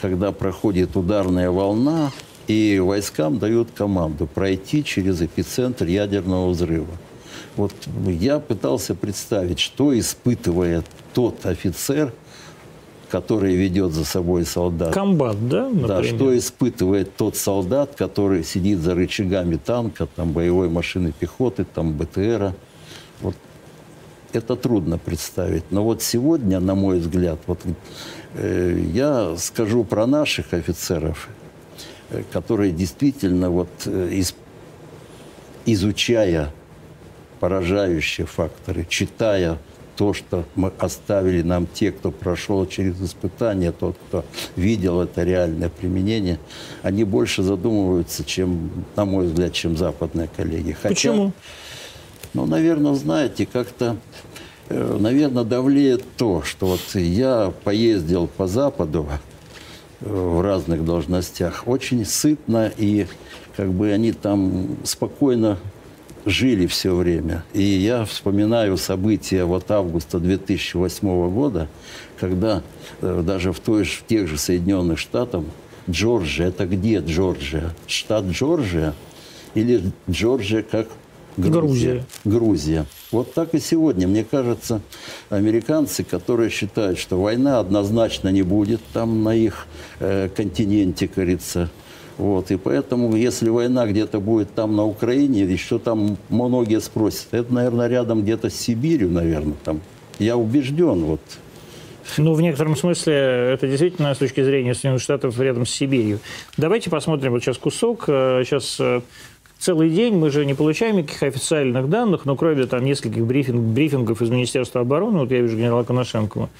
когда проходит ударная волна, и войскам дают команду пройти через эпицентр ядерного взрыва. Вот я пытался представить, что испытывает тот офицер, который ведет за собой солдат. Комбат, да? Например? Да, что испытывает тот солдат, который сидит за рычагами танка, там, боевой машины пехоты, там, БТРа. Вот это трудно представить. Но вот сегодня, на мой взгляд, вот Э, я скажу про наших офицеров, э, которые действительно, вот, э, изучая поражающие факторы, читая то, что мы оставили нам те, кто прошел через испытания, тот, кто видел это реальное применение, они больше задумываются, чем, на мой взгляд, чем западные коллеги. Хотя, Почему? Ну, наверное, знаете, как-то Э, наверное, давлеет то, что вот я поездил по Западу э, в разных должностях, очень сытно, и как бы они там спокойно жили все время. И я вспоминаю события вот августа 2008 года, когда э, даже в, той, в тех же Соединенных Штатах Джорджия, это где Джорджия? Штат Джорджия или Джорджия как Грузия. Грузия. Вот так и сегодня. Мне кажется, американцы, которые считают, что война однозначно не будет там на их э, континенте, говорится, вот, и поэтому, если война где-то будет там на Украине, еще там многие спросят, это, наверное, рядом где-то с Сибирью, наверное, там. Я убежден, вот, ну, в некотором смысле это действительно с точки зрения Соединенных Штатов рядом с Сибирью. Давайте посмотрим вот сейчас кусок. Сейчас э, целый день мы же не получаем никаких официальных данных, но кроме там нескольких брифинг, брифингов из Министерства обороны, вот я вижу генерала Коношенкова,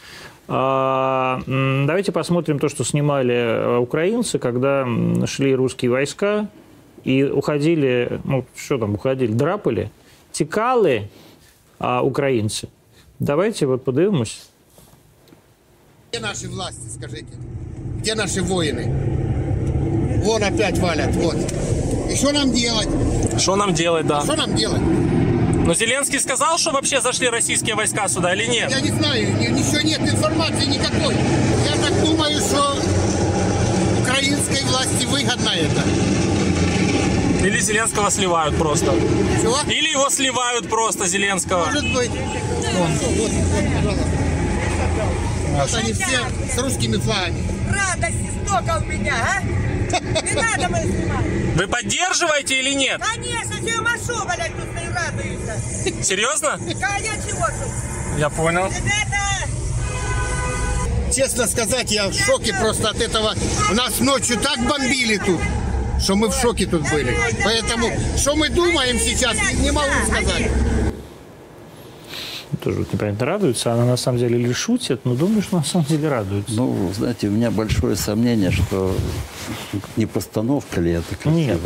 давайте посмотрим то, что снимали э, украинцы, когда шли русские войска и уходили, ну, что там уходили, драпали, текали а, украинцы. Давайте вот подивимось. Где наши власти, скажите? Где наши воины? Вон опять валят, вот. И что нам делать? Что нам делать, да? Что нам делать? Но Зеленский сказал, что вообще зашли российские войска сюда или нет? Я не знаю, ни- ничего нет информации никакой. Я так думаю, что украинской власти выгодно это. Или Зеленского сливают просто? Чего? Или его сливают просто, Зеленского? Может быть. Вот, вот, вот, пожалуйста. Вот они все с русскими флагами. Радости столько у меня, а? Не надо мы снимать. Вы поддерживаете или нет? Конечно, все машу, блядь, тут и радуются. Серьезно? А я чего тут? Я понял. Ребята, Честно сказать, я в шоке просто от этого. Нас ночью так бомбили тут, что мы в шоке тут были. Поэтому, что мы думаем сейчас, не могу сказать. Тоже непонятно радуется, она на самом деле или шутит, но думаю, что на самом деле радуется. Ну, знаете, у меня большое сомнение, что не постановка ли это красивая. Нет.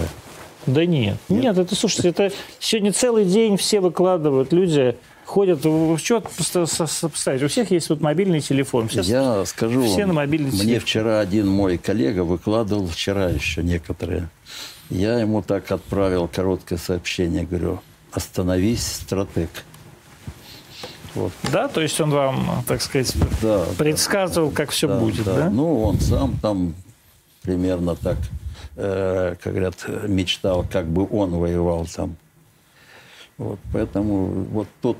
Да нет. Нет, это, слушайте, это сегодня целый день все выкладывают, люди ходят, в что поставить? У всех есть вот мобильный телефон. Все Я скажу все вам, на мобильный мне телефон. вчера один мой коллега выкладывал, вчера еще некоторые. Я ему так отправил короткое сообщение, говорю, остановись, стратег. Вот, Да, то есть он вам, так сказать, да, предсказывал, как все да, будет, да? Ну, он сам там примерно так, э, как говорят, мечтал, как бы он воевал там. Вот, поэтому вот тот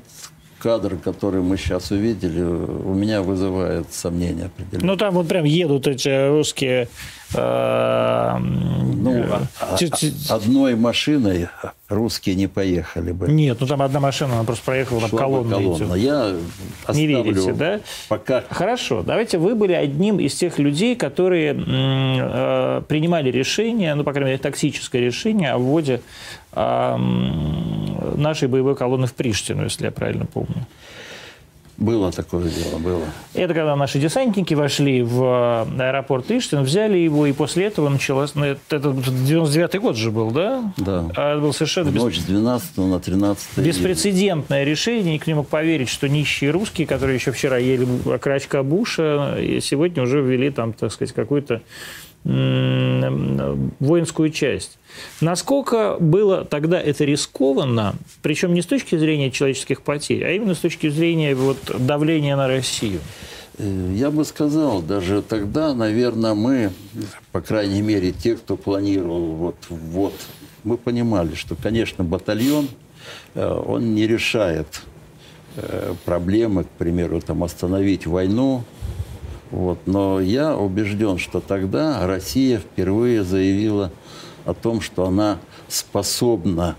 кадр, который мы сейчас увидели, у меня вызывает сомнения определенные. Ну, там вот прям едут эти русские... э, Ну, э, а- а- одной машиной русские не поехали бы. Нет, ну там одна машина, она просто проехала, там колонна колонна. идет. Я Не верите, да? Пока Хорошо, давайте вы были одним из тех людей, которые э, принимали решение, ну, по крайней мере, тактическое решение о вводе нашей боевой колонны в Приштину, если я правильно помню. было такое дело, было. Это когда наши десантники вошли в э, аэропорт Приштин, взяли его, и после этого началось... Ну, это, это 99-й год же был, да? Да. А это был совершенно В ночь с 12 на 13 беспрецедентное решение. Никто не мог поверить, что нищие русские, которые еще вчера ели окорочка Буша, сегодня уже ввели там, так сказать, какую-то воинскую часть. Насколько было тогда это рискованно, причем не с точки зрения человеческих потерь, а именно с точки зрения вот, давления на Россию? Э, Я бы сказал, даже тогда, наверное, мы, по крайней мере, те, кто планировал вот, вот, мы понимали, что, конечно, батальон, э, он не решает э, проблемы, к примеру, там, остановить войну. Вот. Но я убежден, что тогда Россия впервые заявила о том, что она способна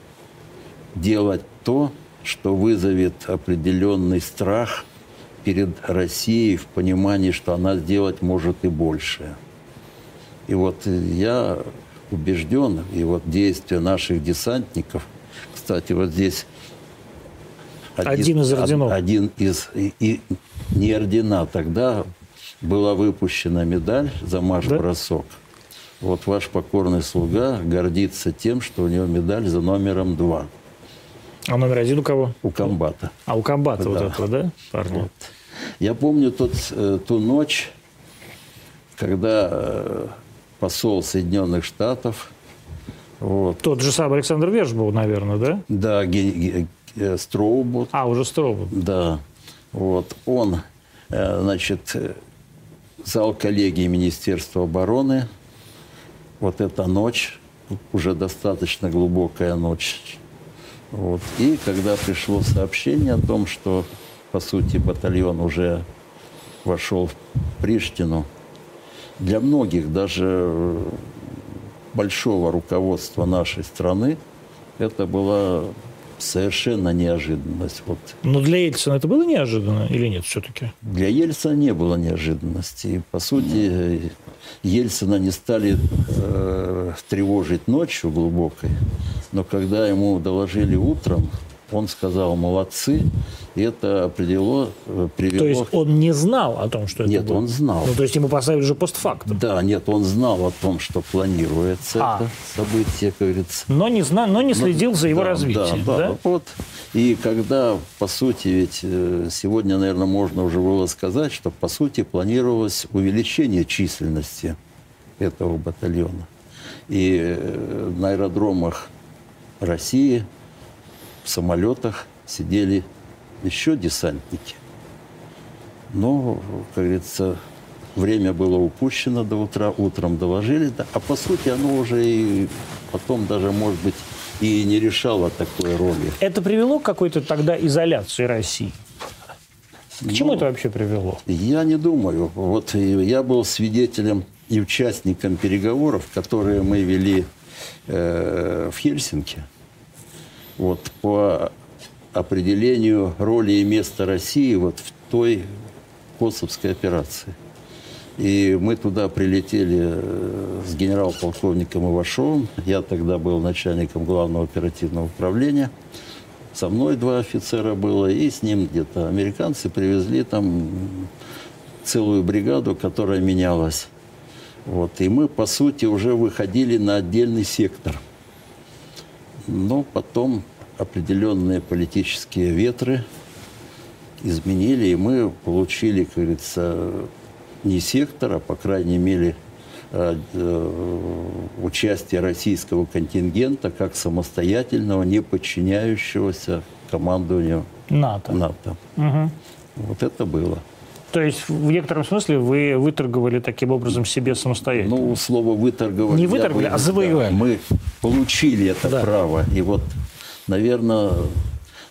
делать то, что вызовет определенный страх перед Россией в понимании, что она сделать может и большее. И вот я убежден, и вот действия наших десантников, кстати, вот здесь Один из орденов. Один из и, и не ордена тогда была выпущена медаль за марш-бросок. Вот ваш покорный слуга гордится тем, что у него медаль за номером два А номер один у кого? у комбата. А у комбата вот Да. этого, да, парня? Вот. Я помню тот, э, ту ночь, когда э, посол Соединенных Штатов, вот, Тот же самый Александр Верш был, наверное, да? да, Ге- Ге- э, Строубот, А, уже Стробов. да, вот, он, значит, зал коллегии Министерства обороны, вот эта ночь, уже достаточно глубокая ночь, вот, и когда пришло сообщение о том, что, по сути, батальон уже вошел в Приштину, для многих, даже э, большого руководства нашей страны, это была совершенно неожиданность. Вот Но для Ельцина это было неожиданно или нет все-таки? для Ельцина не было неожиданности. И, по сути, Ельцина не стали э, тревожить ночью глубокой, но когда ему доложили утром, Он сказал «молодцы», и это определило, привело... То есть он не знал о том, что это Нет, будет? он знал. Ну, то есть ему поставили же постфактум. Да, нет, он знал о том, что планируется А. это событие, как говорится. Но не, зна... но не следил за его Да, развитием. Да, да? да. Вот. И когда, по сути, ведь э, сегодня, наверное, можно уже было сказать, что, по сути, планировалось увеличение численности этого батальона. И э, на аэродромах России в самолетах сидели еще десантники. Но, как говорится, время было упущено до утра, утром доложили, а по сути оно уже и потом даже, может быть, и не решало такой роли. Это привело к какой-то тогда изоляции России? К чему Ну, это вообще привело? Я не думаю. Вот я был свидетелем и участником переговоров, которые мы вели э, в Хельсинки. Вот по определению роли и места России вот в той косовской операции. И мы туда прилетели э, с генерал-полковником Ивашовым. Я тогда был начальником главного оперативного управления. Со мной два офицера было, и с ним где-то американцы привезли там целую бригаду, которая менялась. Вот. И мы, по сути, уже выходили на отдельный сектор. Но потом определенные политические ветры изменили, и мы получили, как говорится, не сектор, а, по крайней мере, э, э, участие российского контингента как самостоятельного, не подчиняющегося командованию НАТО. НАТО. Мгм. Вот это было. То есть в некотором смысле вы выторговали таким образом себе самостоятельно? Ну, слово выторговали. Не выторговали, бы- а завоевали. да, мы получили это Да. право. И вот, наверное,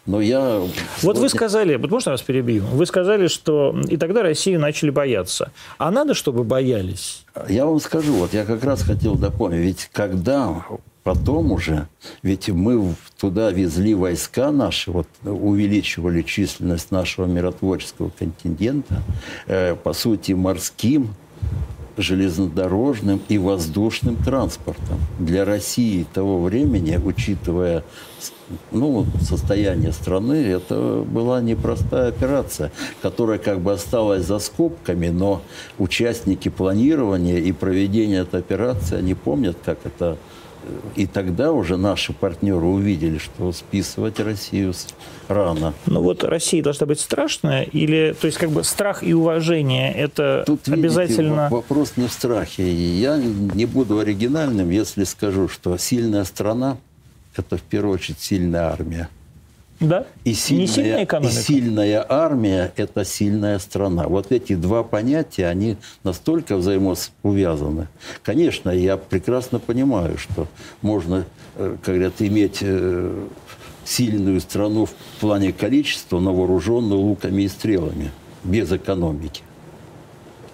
но я... Вот вы сказали, вот можно вас перебью? Вы сказали, что и тогда Россию начали бояться. А надо, чтобы боялись? Я вам скажу, вот я как раз хотел дополнить. Ведь когда потом уже, ведь мы туда везли войска наши, вот увеличивали численность нашего миротворческого контингента, э, по сути, морским, железнодорожным и воздушным транспортом. Для России того времени, учитывая ну, состояние страны, это была непростая операция, которая как бы осталась за скобками, но участники планирования и проведения этой операции, они помнят, как это и тогда уже наши партнеры увидели, что списывать Россию рано. Ну вот Россия должна быть страшная? Или, то есть как бы страх и уважение – это Тут, видите, обязательно... во- вопрос не в страхе. Я не буду оригинальным, если скажу, что сильная страна – это в первую очередь сильная армия. Да? И сильная, Не сильная и экономика? сильная армия – это сильная страна. Вот эти два понятия, они настолько взаимоувязаны. Конечно, я прекрасно понимаю, что можно, э, как говорят, иметь э, сильную страну в плане количества, но вооруженную луками и стрелами, без экономики.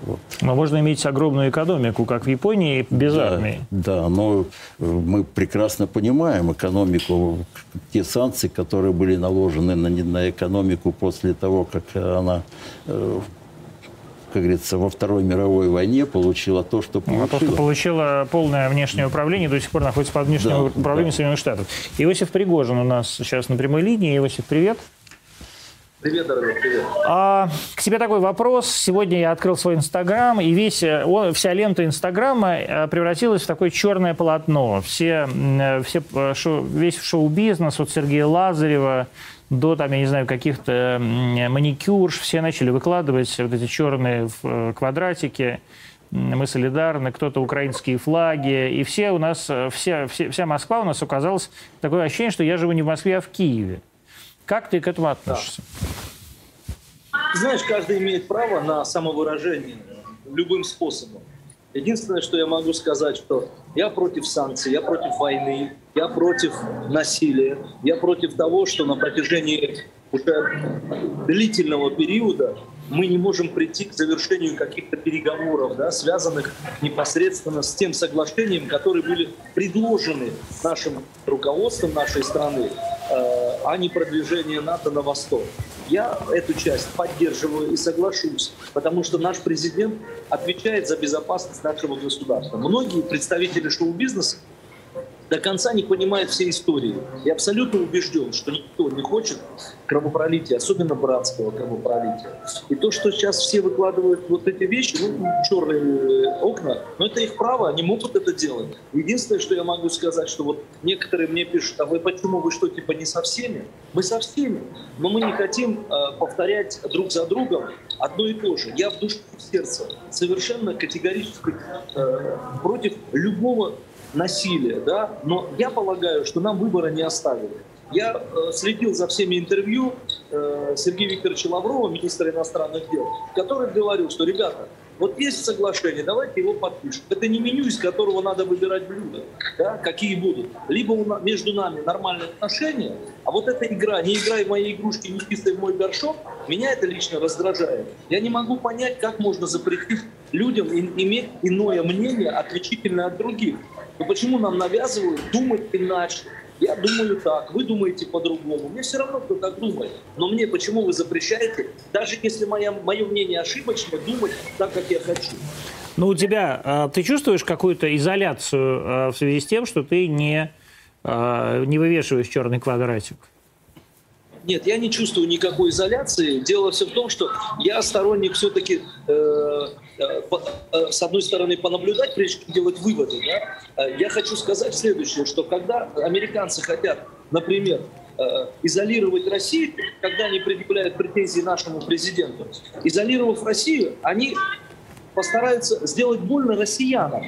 Вот. Но можно иметь огромную экономику, как в Японии, без Да, армии. Да, но э, мы прекрасно понимаем экономику, те санкции, которые были наложены на, на экономику после того, как она, э, как говорится, во Второй мировой войне получила то, что А то, что получила. получила полное внешнее управление, до сих пор находится под внешним Да, управлением да. Соединенных Штатов. Иосиф Пригожин у нас сейчас на прямой линии. Иосиф, привет. Привет, дорогой, привет. А, к тебе такой вопрос. Сегодня я открыл свой Инстаграм, и весь, э, он- вся лента Инстаграма э, превратилась в такое черное полотно. Все, э, все, шоу- весь шоу-бизнес от Сергея Лазарева до, там, я не знаю, каких-то маникюрш, все начали выкладывать вот эти черные квадратики. Мы солидарны, кто-то украинские флаги. И все у нас, вся, все- вся Москва у нас оказалась такое ощущение, что я живу не в Москве, а в Киеве. Как ты к этому относишься? Знаешь, каждый имеет право на самовыражение любым способом. Единственное, что я могу сказать, что я против санкций, я против войны, я против насилия, я против того, что на протяжении уже длительного периода мы не можем прийти к завершению каких-то переговоров, да, связанных непосредственно с тем соглашением, которые были предложены нашим руководством нашей страны, э, а не продвижение НАТО на восток. Я эту часть поддерживаю и соглашусь, потому что наш президент отвечает за безопасность нашего государства. Многие представители шоу-бизнеса до конца не понимает всей истории. Я абсолютно убежден, что никто не хочет кровопролития, особенно братского кровопролития. И то, что сейчас все выкладывают вот эти вещи, ну, черные окна, но это их право, они могут это делать. Единственное, что я могу сказать, что вот некоторые мне пишут, а вы почему, вы что, типа не со всеми? Мы со всеми, но мы не хотим э, повторять друг за другом одно и то же. Я в душе в сердце совершенно категорически э, против любого насилия, да, но я полагаю, что нам выбора не оставили. Я э, следил за всеми интервью э, Сергея Викторовича Лаврова, министра иностранных дел, который говорил, что, ребята, вот есть соглашение, давайте его подпишем. Это не меню, из которого надо выбирать блюда, да, какие будут. Либо между нами нормальные отношения, а вот эта игра, не играй в мои игрушки, не писай в мой горшок, меня это лично раздражает. Я не могу понять, как можно запретить людям иметь иное мнение, отличительное от других. Но почему нам навязывают думать иначе? Я думаю так, вы думаете по-другому. Мне все равно, кто так думает. Но мне почему вы запрещаете, даже если мое, мое мнение ошибочно, думать так, как я хочу? Ну, у тебя, а, ты чувствуешь какую-то изоляцию а, в связи с тем, что ты не, а, не вывешиваешь черный квадратик? Нет, я не чувствую никакой изоляции. Дело все в том, что я сторонник все-таки, э, с одной стороны, понаблюдать, прежде чем делать выводы. Да? Э, я хочу сказать следующее, что когда американцы хотят, например, э, изолировать Россию, когда они предъявляют претензии нашему президенту, изолировав Россию, они постараются сделать больно россиянам.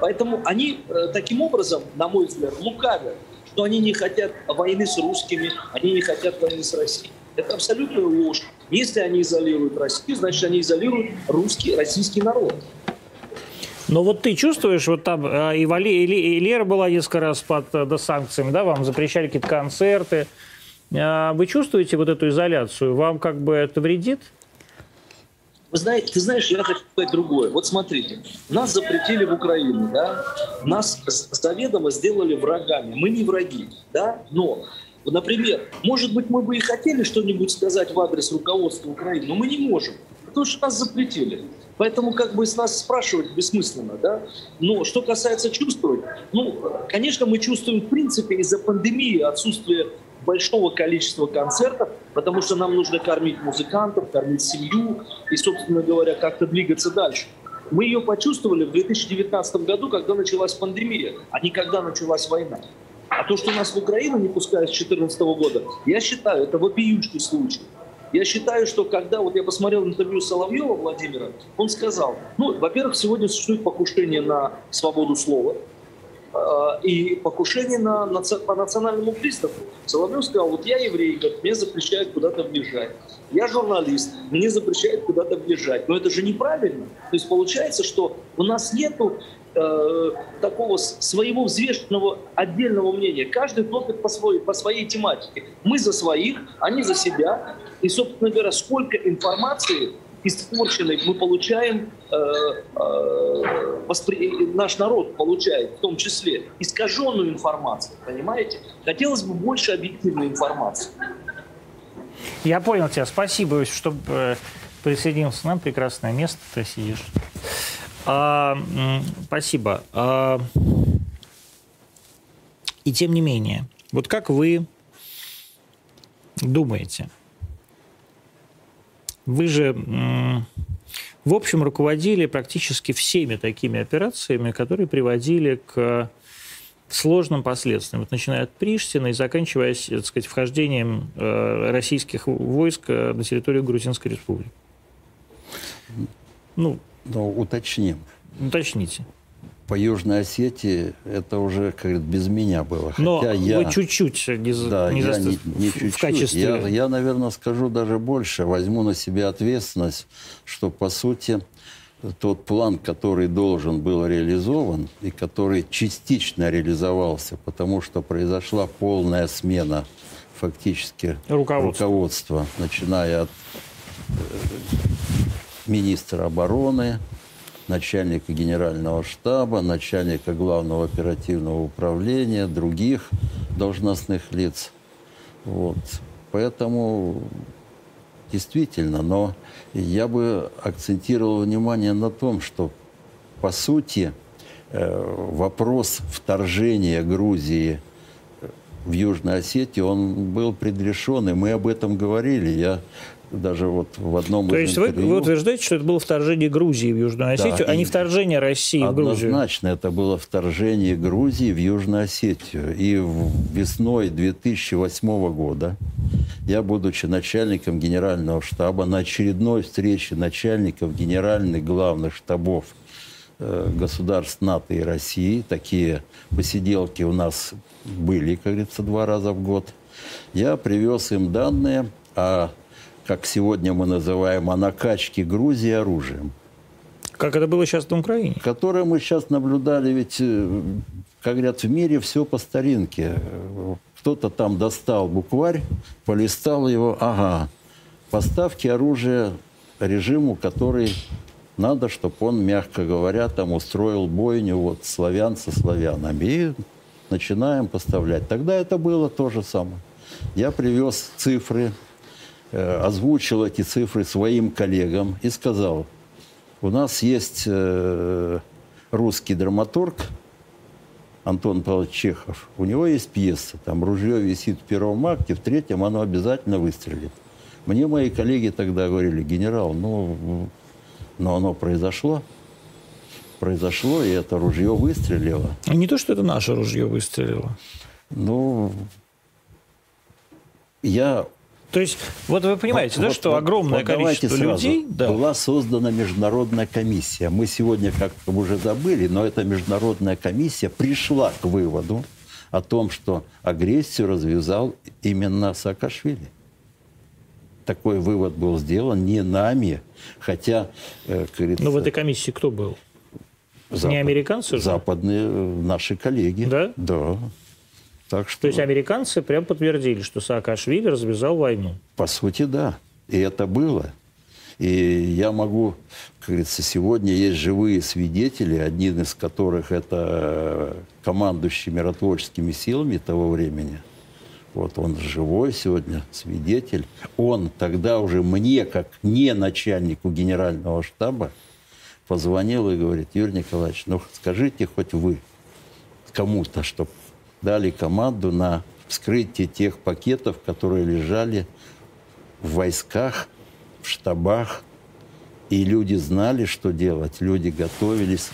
Поэтому они э, таким образом, на мой взгляд, лукавят что они не хотят войны с русскими, они не хотят войны с Россией. Это абсолютная ложь. Если они изолируют Россию, значит, они изолируют русский, российский народ. Но вот ты чувствуешь, вот там а, и, Вали, и Лера была несколько раз под э, да, санкциями, да, вам запрещали какие-то концерты. А вы чувствуете вот эту изоляцию? Вам как бы это вредит? Вы знаете, ты знаешь, я хочу сказать другое. Вот смотрите, нас запретили в Украину, да, нас заведомо сделали врагами. Мы не враги, да, но Например, может быть, мы бы и хотели что-нибудь сказать в адрес руководства Украины, но мы не можем, потому что нас запретили. Поэтому как бы с нас спрашивать бессмысленно, да. Но что касается чувствовать, ну, конечно, мы чувствуем в принципе из-за пандемии отсутствие большого количества концертов, потому что нам нужно кормить музыкантов, кормить семью и, собственно говоря, как-то двигаться дальше. Мы ее почувствовали в 2019 году, когда началась пандемия, а не когда началась война. А то, что нас в Украину не пускают с 2014 года, я считаю, это вопиющий случай. Я считаю, что когда вот я посмотрел интервью Соловьева Владимира, он сказал, ну, во-первых, сегодня существует покушение на свободу слова, Э, и покушение на, на, по национальному приставу. Соловьев сказал, вот я еврей, говорит, мне запрещают куда-то въезжать. Я журналист, мне запрещают куда-то въезжать. Но это же неправильно. То есть получается, что у нас нету э, такого своего взвешенного отдельного мнения. Каждый топит по своей, по своей тематике. Мы за своих, они за себя. И, собственно говоря, сколько информации испорченной мы получаем, э, э, воспри... наш народ получает в том числе искаженную информацию, понимаете? Хотелось бы больше объективной информации. Я понял тебя. Спасибо, что э, присоединился к нам. Прекрасное место ты сидишь. А, спасибо. А, и тем не менее, вот как вы думаете, вы же, в общем, руководили практически всеми такими операциями, которые приводили к сложным последствиям, вот начиная от Приштина и заканчивая, так сказать, вхождением э, российских войск э, на территорию Грузинской республики. Ну, Но уточним. Уточните по Южной Осетии это уже, как говорит, без меня было. Хотя Но я, вы чуть-чуть не, да, не, я не, не чуть-чуть. в качестве... Я, я, наверное, скажу даже больше. Возьму на себя ответственность, что, по сути, тот план, который должен был реализован и который частично реализовался, потому что произошла полная смена фактически руководства, руководства начиная от э, министра обороны, начальника генерального штаба, начальника главного оперативного управления, других должностных лиц. Вот. Поэтому действительно, но я бы акцентировал внимание на том, что по сути э, вопрос вторжения Грузии в Южной Осетии, он был предрешен, и мы об этом говорили. Я даже вот в одном То из есть вы, интервью... вы утверждаете, что это было вторжение Грузии в Южную Да, Осетию, а не вторжение России в Грузию? Однозначно, это было вторжение Грузии в Южную Осетию. И весной 2008 года я, будучи начальником генерального штаба, на очередной встрече начальников генеральных главных штабов э, государств НАТО и России, такие посиделки у нас были, как говорится, два раза в год, я привез им данные о, как сегодня мы называем, о накачке Грузии оружием Как это было сейчас на Украине? которое мы сейчас наблюдали, ведь, э, как говорят, в мире все по старинке. Э, Кто-то там достал букварь, полистал его, ага, поставки оружия режиму, который надо, чтобы он, мягко говоря, там устроил бойню вот славян со славянами. И начинаем поставлять. Тогда это было то же самое. Я привез цифры, э, озвучил эти цифры своим коллегам и сказал, у нас есть э, русский драматург Антон Павлович Чехов. У него есть пьеса. Там ружье висит в первом акте, в третьем оно обязательно выстрелит. Мне мои коллеги тогда говорили, генерал, ну, но оно произошло. Произошло, и это ружье выстрелило. Не то, что это наше ружье выстрелило. Ну, я То есть, вот вы понимаете, да, Вот- что вот- огромное вот количество сразу. людей... Да. Была создана международная комиссия. Мы сегодня как-то уже забыли, но эта международная комиссия пришла к выводу о том, что агрессию развязал именно Саакашвили. Такой вывод был сделан не нами, хотя, э, говорится, Ну, в этой комиссии кто был? Запад- не американцы же? Западные э, наши коллеги. Да? Да. Так что... То есть американцы прям подтвердили, что Саакашвили развязал войну. По сути, да. И это было. И я могу, как говорится, сегодня есть живые свидетели, один из которых это командующий миротворческими силами того времени. Вот он живой сегодня, свидетель. Он тогда уже мне, как не начальнику генерального штаба, позвонил и говорит, Юрий Николаевич, ну скажите хоть вы кому-то, чтобы дали команду на вскрытие тех пакетов, которые лежали в войсках, в штабах, и люди знали, что делать, люди готовились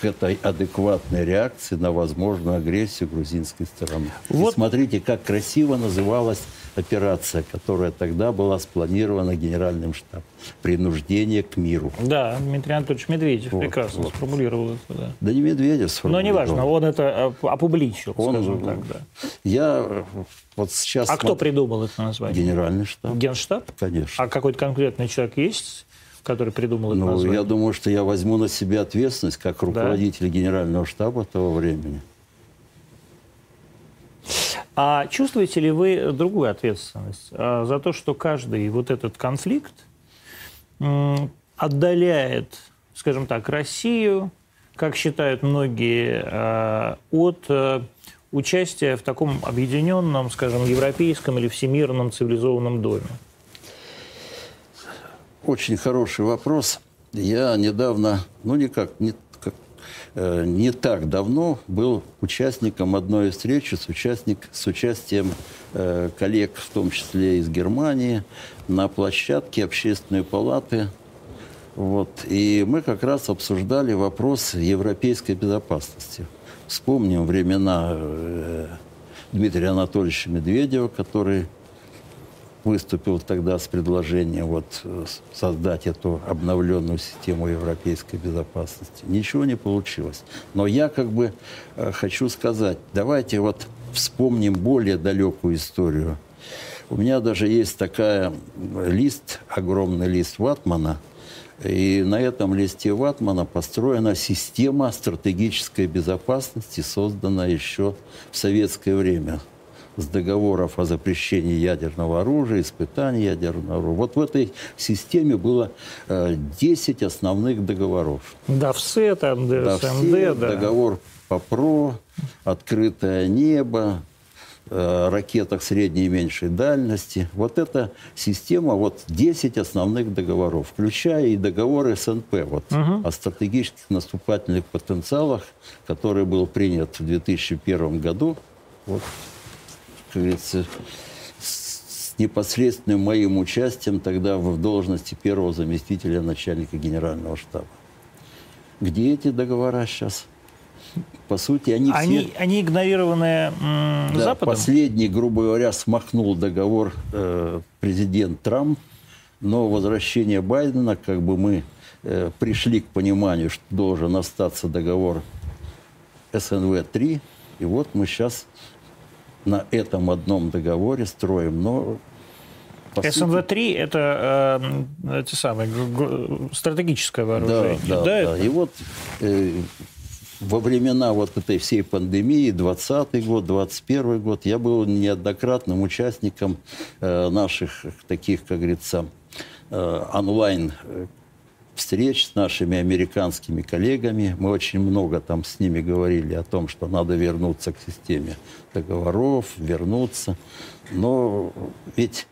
к этой адекватной реакции на возможную агрессию грузинской стороны. И Вот. смотрите, как красиво называлась операция, которая тогда была спланирована генеральным штабом. Принуждение к миру. Да, Дмитрий Анатольевич Медведев Вот, прекрасно вот. сформулировал это. Да. Да не Медведев Но сформулировал. неважно, он это оп- опубличил, Он- скажем так. Да. Я вот сейчас... А кто смотрю- придумал это название? Генеральный штаб. Генштаб? Конечно. А какой-то конкретный человек есть, который придумал это Ну, название? я думаю, что я возьму на себя ответственность как руководитель генерального штаба того времени. А чувствуете ли вы другую ответственность а, за то, что каждый вот этот конфликт отдаляет, скажем так, Россию, как считают многие, а, от а, участия в таком объединенном, скажем, европейском или всемирном цивилизованном доме? Очень хороший вопрос. Я недавно, ну никак, не, э, не так давно был участником одной встречи с, участник, с участием э, коллег, в том числе из Германии, на площадке общественной палаты. Вот. И мы как раз обсуждали вопрос европейской безопасности. Вспомним времена э, Дмитрия Анатольевича Медведева, который выступил тогда с предложением вот, э, создать эту обновленную систему европейской безопасности. Ничего не получилось. Но я как бы э, хочу сказать, давайте вот вспомним более далекую историю. У меня даже есть такая лист, огромный лист ватмана, и на этом листе ватмана построена система стратегической безопасности, созданная еще в советское время с договоров о запрещении ядерного оружия, испытаний ядерного оружия. Вот в этой системе было э, 10 основных договоров. Да, все там, Да, ДСМД, да. договор по ПРО, открытое небо, э, ракетах средней и меньшей дальности. Вот эта система, вот 10 основных договоров, включая и договор СНП вот, о стратегических наступательных потенциалах, который был принят в 2001 году. Вот, говорится, с непосредственным моим участием тогда в должности первого заместителя начальника генерального штаба. Где эти договора сейчас? По сути, они, Они, все... они игнорированные м, Да, Западом? последний, грубо говоря, смахнул договор э, президент Трамп, но возвращение Байдена, как бы мы э, пришли к пониманию, что должен остаться договор СНВ-3, и вот мы сейчас на этом одном договоре строим, но... по сути- СНВ-3 это э, эти самые, стратегическое вооружение. Да, да, да. это? И вот э, во времена вот этой всей пандемии, 20 год, 21 год, я был неоднократным участником э, наших таких, как говорится, э, онлайн э, встреч с нашими американскими коллегами. Мы очень много там с ними говорили о том, что надо вернуться к системе договоров, вернуться. Но ведь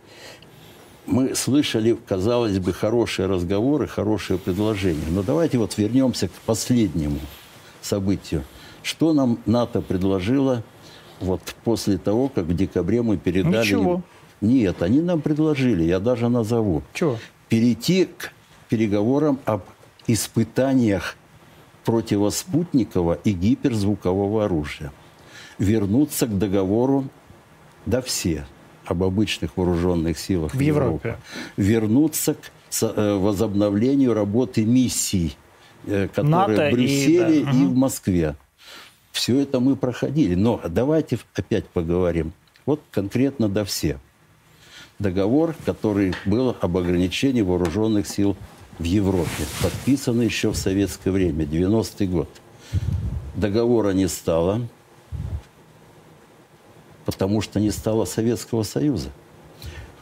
мы слышали, казалось бы, хорошие разговоры, хорошие предложения. Но давайте вот вернемся к последнему событию. Что нам НАТО предложило вот после того, как в декабре мы передали... Ничего. им- Нет, они нам предложили, я даже назову. Чего? Перейти к переговорам об испытаниях противоспутникового и гиперзвукового оружия. Вернуться к договору, да все, об обычных вооруженных силах В Европе. Вернуться к э, возобновлению работы миссий, э, которые НАТО и- в Брюсселе да, и, в Москве. Все это мы проходили. Но давайте опять поговорим. Вот конкретно до все. Договор, который был об ограничении вооруженных сил в Европе, подписанный еще в советское время, 90-й год. Договора не стало, потому что не стало Советского Союза.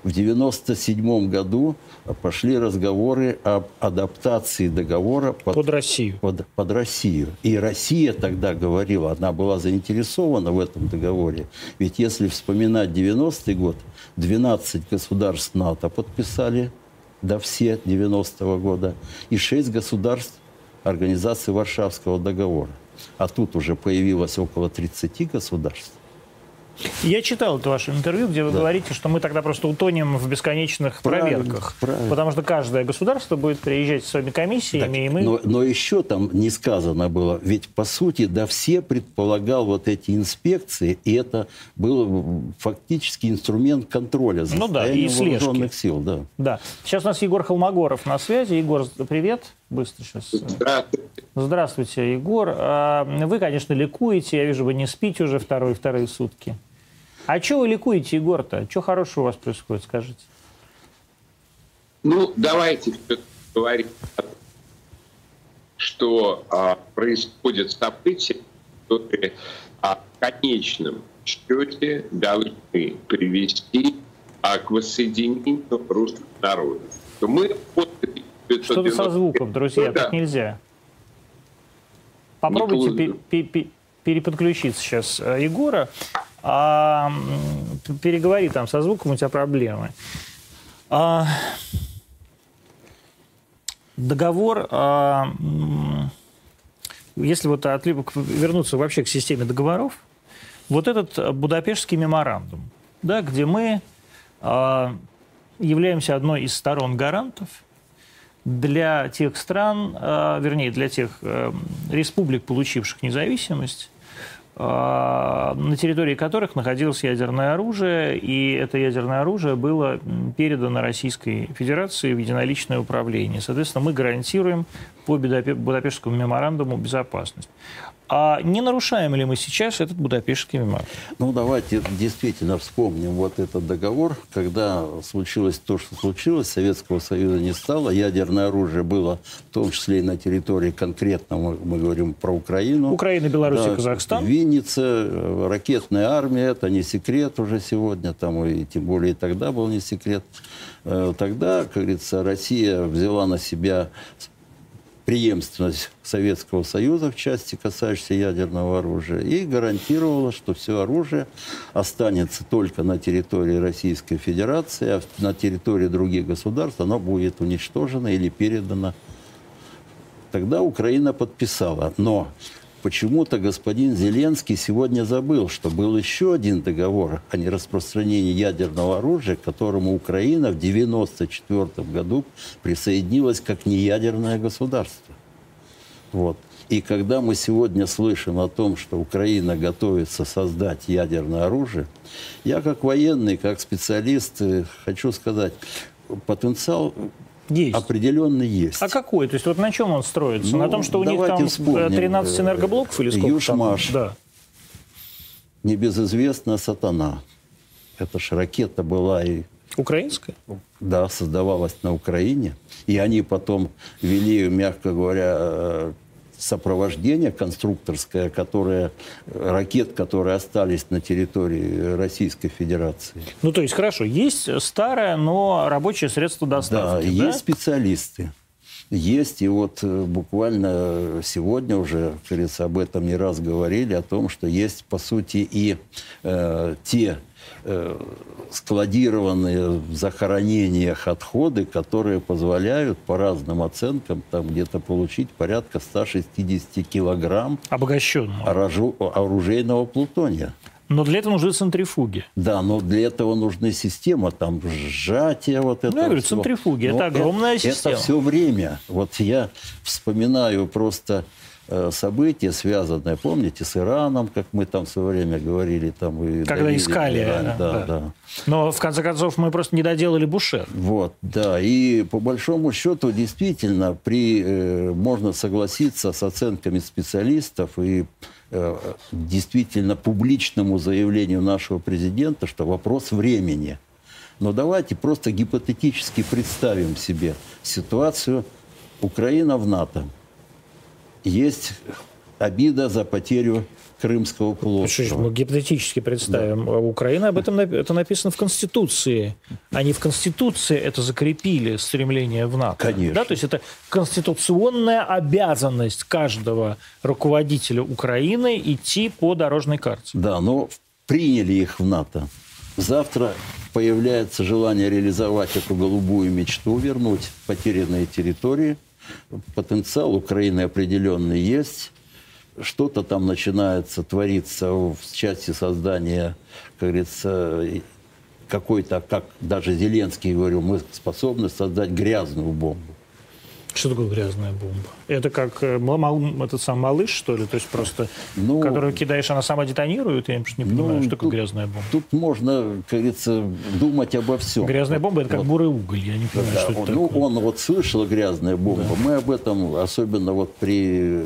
В 1997 году пошли разговоры об адаптации договора под, Под Россию. под, под Россию. И Россия тогда говорила, она была заинтересована в этом договоре. Ведь если вспоминать 90-й год, 12 государств НАТО подписали, да все 90-го года, и 6 государств Организации Варшавского договора. А тут уже появилось около 30 государств. Я читал это ваше интервью, где вы говорите, что мы тогда просто утонем в бесконечных Правильно, проверках. правильно. Потому что каждое государство будет приезжать с своими комиссиями, Так, и мы... но, но еще там не сказано было, ведь по сути, да, все предполагал вот эти инспекции, и это был фактически инструмент контроля за Ну да, и вооруженных сил. Да. Да. Сейчас у нас Егор Холмогоров на связи. Егор, привет. Быстро сейчас. Здравствуйте. Здравствуйте, Егор. А, Вы, конечно, ликуете. Я вижу, вы не спите уже второй, вторые сутки. А что вы ликуете, Егор-то? Что хорошего у вас происходит, скажите? Ну, давайте говорить, о том, что а, происходят события, которые а, в конечном счете должны привести а, к воссоединению русских народов. Мы после Что-то со 1990 звуком, друзья, года- так нельзя. Попробуйте Не пе- пе- пе- переподключить сейчас э, Егора. А, переговори там со звуком, у тебя проблемы. А, договор, а, если вот к- вернуться вообще к системе договоров, вот этот Будапештский меморандум, да, где мы а, являемся одной из сторон гарантов для тех стран, э, вернее, для тех э, республик, получивших независимость, на территории которых находилось ядерное оружие, и это ядерное оружие было передано Российской Федерации в единоличное управление. Соответственно, мы гарантируем по Будапе- Будапештскому меморандуму безопасность. А не нарушаем ли мы сейчас этот Будапештский меморандум? Ну, давайте действительно вспомним вот этот договор, когда случилось то, что случилось, Советского Союза не стало, ядерное оружие было в том числе и на территории конкретно, мы, мы говорим про Украину. Украина, Беларусь и Казахстан. Винница, э, ракетная армия, это не секрет уже сегодня, там и тем более и тогда был не секрет. Э, Тогда, как говорится, Россия взяла на себя преемственность Советского Союза в части, касающейся ядерного оружия, и гарантировала, что все оружие останется только на территории Российской Федерации, а на территории других государств оно будет уничтожено или передано. Тогда Украина подписала. Но почему-то господин Зеленский сегодня забыл, что был еще один договор о нераспространении ядерного оружия, к которому Украина в 1994 году присоединилась как неядерное государство. Вот. И когда мы сегодня слышим о том, что Украина готовится создать ядерное оружие, я как военный, как специалист э, хочу сказать, потенциал есть. определенно есть. А какой? То есть вот на чем он строится? Ну, на том, что у них там вспомним. 13 энергоблоков или сколько Южмаш. там? Да. Небезызвестная сатана. Это ж ракета была и Украинская? да, создавалась на Украине. И они потом вели, мягко говоря, э, сопровождение конструкторское, которое, ракет, которые остались на территории Российской Федерации. Ну, то есть, хорошо, есть старое, но рабочее средство Да, доставки, да? есть специалисты. Есть, и вот э, буквально сегодня уже, как говорится, об этом не раз говорили, о том, что есть, по сути, и э, те складированные в захоронениях отходы, которые позволяют по разным оценкам там где-то получить порядка 160 килограмм Обогащенного. оружу- оружейного плутония. Но для этого нужны центрифуги. Да, но для этого нужны системы, там сжатие вот это. Ну, я говорю, центрифуги, это огромная система. Это все время. Вот я вспоминаю просто э, события, связанные, помните, с Ираном, как мы там в свое время говорили. Там, и Когда давили искали, Иран. э, Да, да. да. Но, в конце концов, мы просто не доделали Бушер. Вот, да. И по большому счету, действительно, при, э, можно согласиться с оценками специалистов и э, действительно публичному заявлению нашего президента, что вопрос времени. Но давайте просто гипотетически представим себе ситуацию Украина в НАТО. Есть обида за потерю Крымского Ну, полуострова. мы гипотетически представим. А Украина об этом это написано в Конституции. Они в Конституции это закрепили, стремление в НАТО. Конечно. Да, то есть это конституционная обязанность каждого руководителя Украины идти по дорожной карте. Да, но приняли их в НАТО. Завтра появляется желание реализовать эту голубую мечту, вернуть потерянные территории. Потенциал Украины определенный есть. Что-то там начинается твориться в части создания, как говорится, какой-то, как даже Зеленский говорил, мы способны создать грязную бомбу. Что такое грязная бомба? Это как э, мал- этот сам малыш, что ли? То есть просто, Ну, которую кидаешь, она сама детонирует? Я просто не понимаю, Ну, что такое тут- грязная бомба. Тут можно, как говорится, думать обо всем. Грязная бомба – это как Вот. бурый уголь. Я не понимаю, Да, что это он, ну, такое. он вот слышал грязная бомба. Мы об этом, особенно вот при,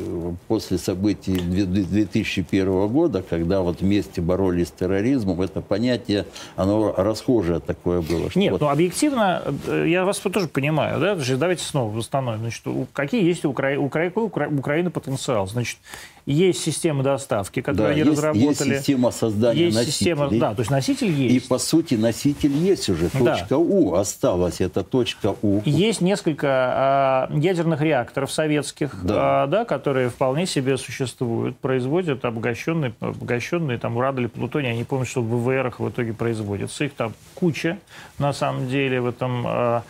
после событий две- две- 2001 года, когда вот вместе боролись с терроризмом, это понятие, оно расхожее такое было. что Нет, вот- ну объективно, э, я вас тоже понимаю, да, давайте снова восстановим. Значит, какие есть у, Укра... у Укра- Украины потенциал? Значит, есть система доставки, да, которую они есть, разработали. есть система создания Есть носителей. система, да, то есть носитель И есть. по сути носитель есть уже. Да. Точка У осталась. Это точка У. Есть несколько а, ядерных реакторов советских, Да. а, да, которые вполне себе существуют, производят обогащенные, обогащенные там уран или плутоний. Я не помню, что в ВВРах в итоге производится. Их там куча, на самом деле, в этом а,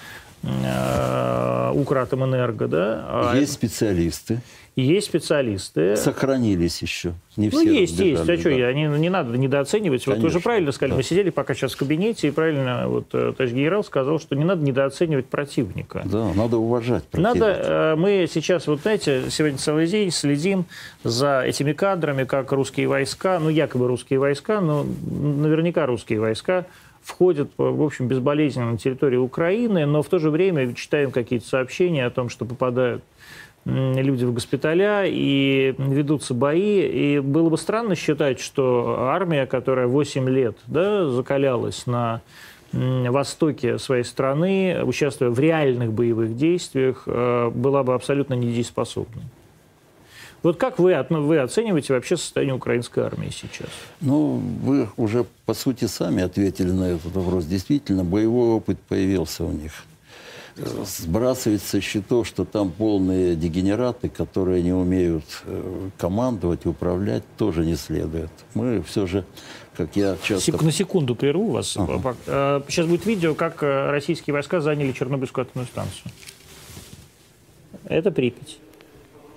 Укратомэнерго, да. А, Есть специалисты. есть специалисты. Сохранились еще. Не Ну, все есть, есть. А разбежали, что, да. я, не, не надо недооценивать. Вот вы же Конечно, правильно сказали, да. мы сидели пока сейчас в кабинете, и правильно вот э, товарищ генерал сказал, что не надо недооценивать противника. Да, надо уважать Надо, противника. э, мы сейчас, вот знаете, сегодня целый день следим за этими кадрами, как русские войска, ну, якобы русские войска, но наверняка русские войска входят, в общем, безболезненно на территорию Украины, но в то же время читаем какие-то сообщения о том, что попадают люди в госпиталя и ведутся бои. И было бы странно считать, что армия, которая 8 лет да, закалялась на востоке своей страны, участвуя в реальных боевых действиях, э, была бы абсолютно недееспособной. Вот как вы, вы оцениваете вообще состояние украинской армии сейчас? Ну, вы уже, по сути, сами ответили на этот вопрос. Действительно, боевой опыт появился у них. сбрасывать со счетов, что там полные дегенераты, которые не умеют э, командовать, управлять, тоже не следует. Мы все же, как я часто... Сек- на секунду прерву вас. Ага. Сейчас будет видео, как э, российские войска заняли Чернобыльскую атомную станцию. Это Припять,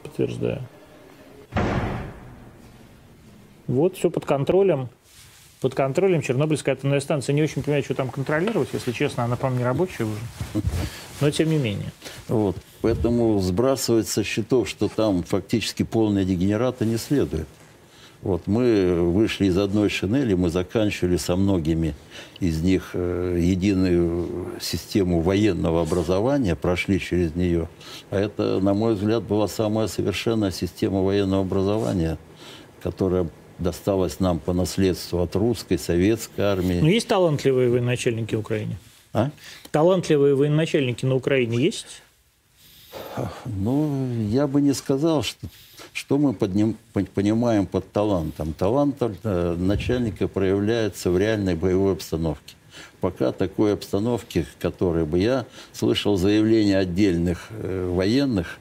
подтверждаю. Вот все под контролем под контролем Чернобыльская атомная станция. Не очень понимаю, что там контролировать, если честно, она, по-моему, не рабочая уже. Но тем не менее. Вот. Поэтому сбрасывать со счетов, что там фактически полная дегенерата, не следует. Вот, мы вышли из одной шинели, мы заканчивали со многими из них э, единую систему военного образования, прошли через нее. А это, на мой взгляд, была самая совершенная система военного образования, которая досталось нам по наследству от русской, советской армии. Ну, есть талантливые военачальники в Украине? А? Талантливые военачальники на Украине есть? Ну, я бы не сказал, что, что мы под ним, понимаем под талантом. Талант э, начальника проявляется в реальной боевой обстановке. Пока такой обстановки, которой бы я слышал заявления отдельных э, военных,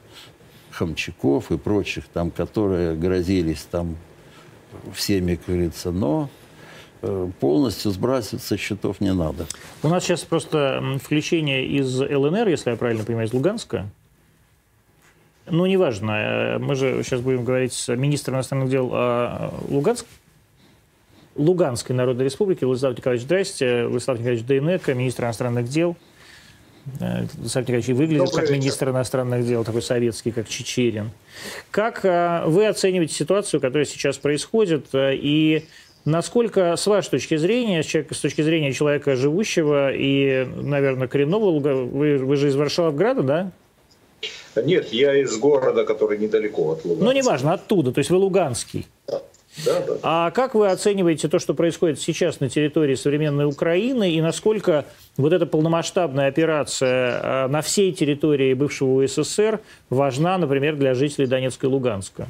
Хамчаков и прочих, там, которые грозились там всеми, как говорится, но э, полностью сбрасывать со счетов не надо. У нас сейчас просто включение из ЛНР, если я правильно понимаю, из Луганска. Ну, неважно. Э, мы же сейчас будем говорить с министром иностранных дел а, Луганск, Луганской Народной Республики. Владислав Николаевич, здрасте. Владислав Николаевич Дейнека, министр иностранных дел. Э, Александр Николаевич выглядит Добрый как вечер. министр иностранных дел, такой советский, как Чечерин. Как э, вы оцениваете ситуацию, которая сейчас происходит, э, и насколько, с вашей точки зрения, с точки зрения человека живущего и, наверное, коренного, вы, вы же из Варшавграда, да? Нет, я из города, который недалеко от Луганска. Ну, неважно, оттуда, то есть вы луганский. Да. Да, да. А как вы оцениваете то, что происходит сейчас на территории современной Украины, и насколько вот эта полномасштабная операция а, на всей территории бывшего УССР важна, например, для жителей Донецка и Луганска?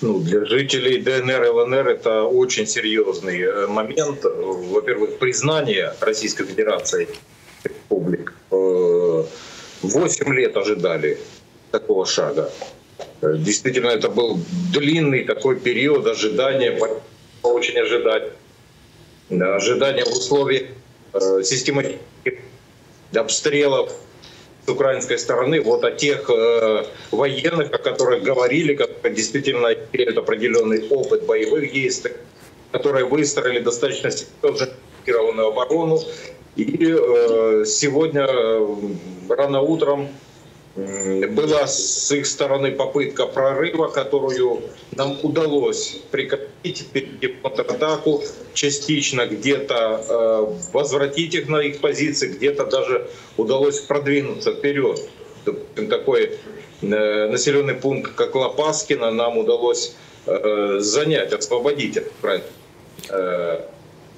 Ну, для жителей ДНР и ЛНР это очень серьезный э, момент. Во-первых, признание Российской Федерации республик. Э, восемь лет ожидали такого шага. Действительно, это был длинный такой период ожидания, очень ожидать. Ожидания в условиях э, систематических обстрелов с украинской стороны, вот о тех э, военных, о которых говорили, которые действительно имеют определенный опыт боевых действий, которые выстроили достаточно серьезную оборону. И э, сегодня э, рано утром была с их стороны попытка прорыва, которую нам удалось прекратить, перейти контратаку, частично где-то э, возвратить их на их позиции, где-то даже удалось продвинуться вперед. Такой э, населенный пункт, как Лопаскино, нам удалось э, занять, освободить от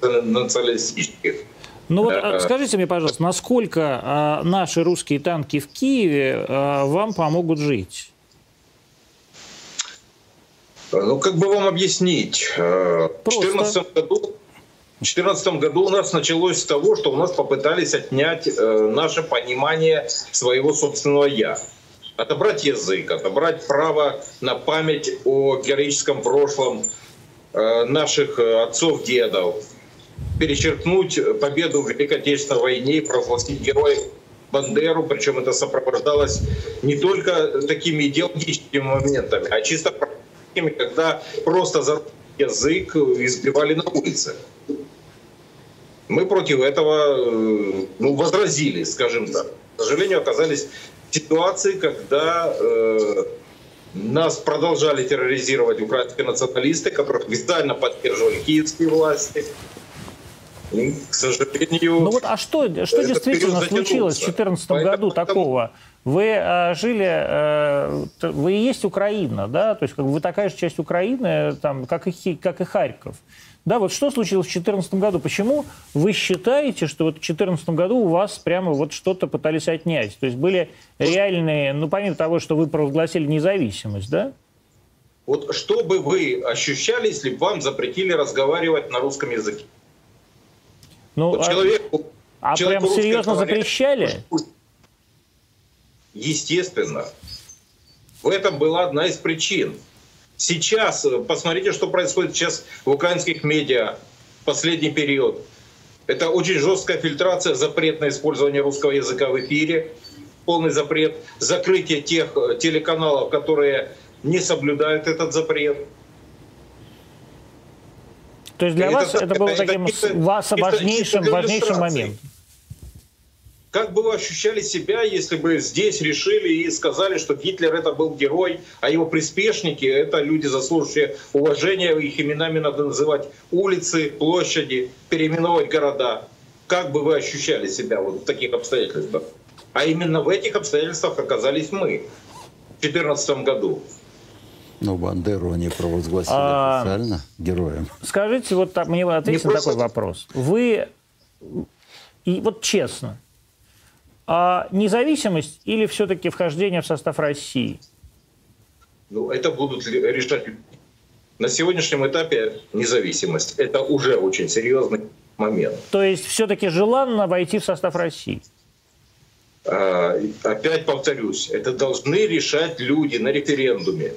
националистических ну вот а, скажите мне, пожалуйста, насколько а, наши русские танки в Киеве а, вам помогут жить? Ну, как бы вам объяснить? Э, Просто. В 2014 году, в 2014 году у нас началось с того, что у нас попытались отнять э, наше понимание своего собственного «я». Отобрать язык, отобрать право на память о героическом прошлом э, наших отцов, дедов, перечеркнуть победу в Великой Отечественной войне и провозгласить героя Бандеру, причем это сопровождалось не только такими идеологическими моментами, а чисто практическими, когда просто за язык избивали на улице. Мы против этого э, ну, возразили, скажем так. К сожалению, оказались в ситуации, когда э, нас продолжали терроризировать украинские националисты, которых официально поддерживали киевские власти, и, к сожалению... Ну вот, а что, что действительно случилось в 2014 году такого? Вы э, жили, э, вы и есть Украина, да, то есть как бы вы такая же часть Украины, там, как и, как и Харьков. Да, вот что случилось в 2014 году? Почему вы считаете, что вот в 2014 году у вас прямо вот что-то пытались отнять? То есть были реальные, ну, помимо того, что вы провозгласили независимость, да? Вот что бы вы ощущали, если бы вам запретили разговаривать на русском языке? Ну, а... человеку А прям серьезно запрещали? Естественно. В этом была одна из причин. Сейчас, э, посмотрите, что происходит сейчас в украинских медиа в последний период. Это очень жесткая фильтрация, запрет на использование русского языка в эфире, полный запрет, закрытие тех э, телеканалов, которые не соблюдают этот запрет. То есть для это, вас это, это было это, таким это, вас важнейшим, важнейшим моментом? Как бы вы ощущали себя, если бы здесь решили и сказали, что Гитлер это был герой, а его приспешники это люди, заслуживающие уважения, их именами надо называть улицы, площади, переименовать города. Как бы вы ощущали себя вот в таких обстоятельствах? А именно в этих обстоятельствах оказались мы в 2014 году. Ну, Бандеру они провозгласили а, официально героем. Скажите, вот так, мне ответьте на просто... такой вопрос. Вы, и вот честно, а независимость или все-таки вхождение в состав России? Ну, это будут решать на сегодняшнем этапе независимость. Это уже очень серьезный момент. То есть все-таки желанно войти в состав России? А, опять повторюсь, это должны решать люди на референдуме.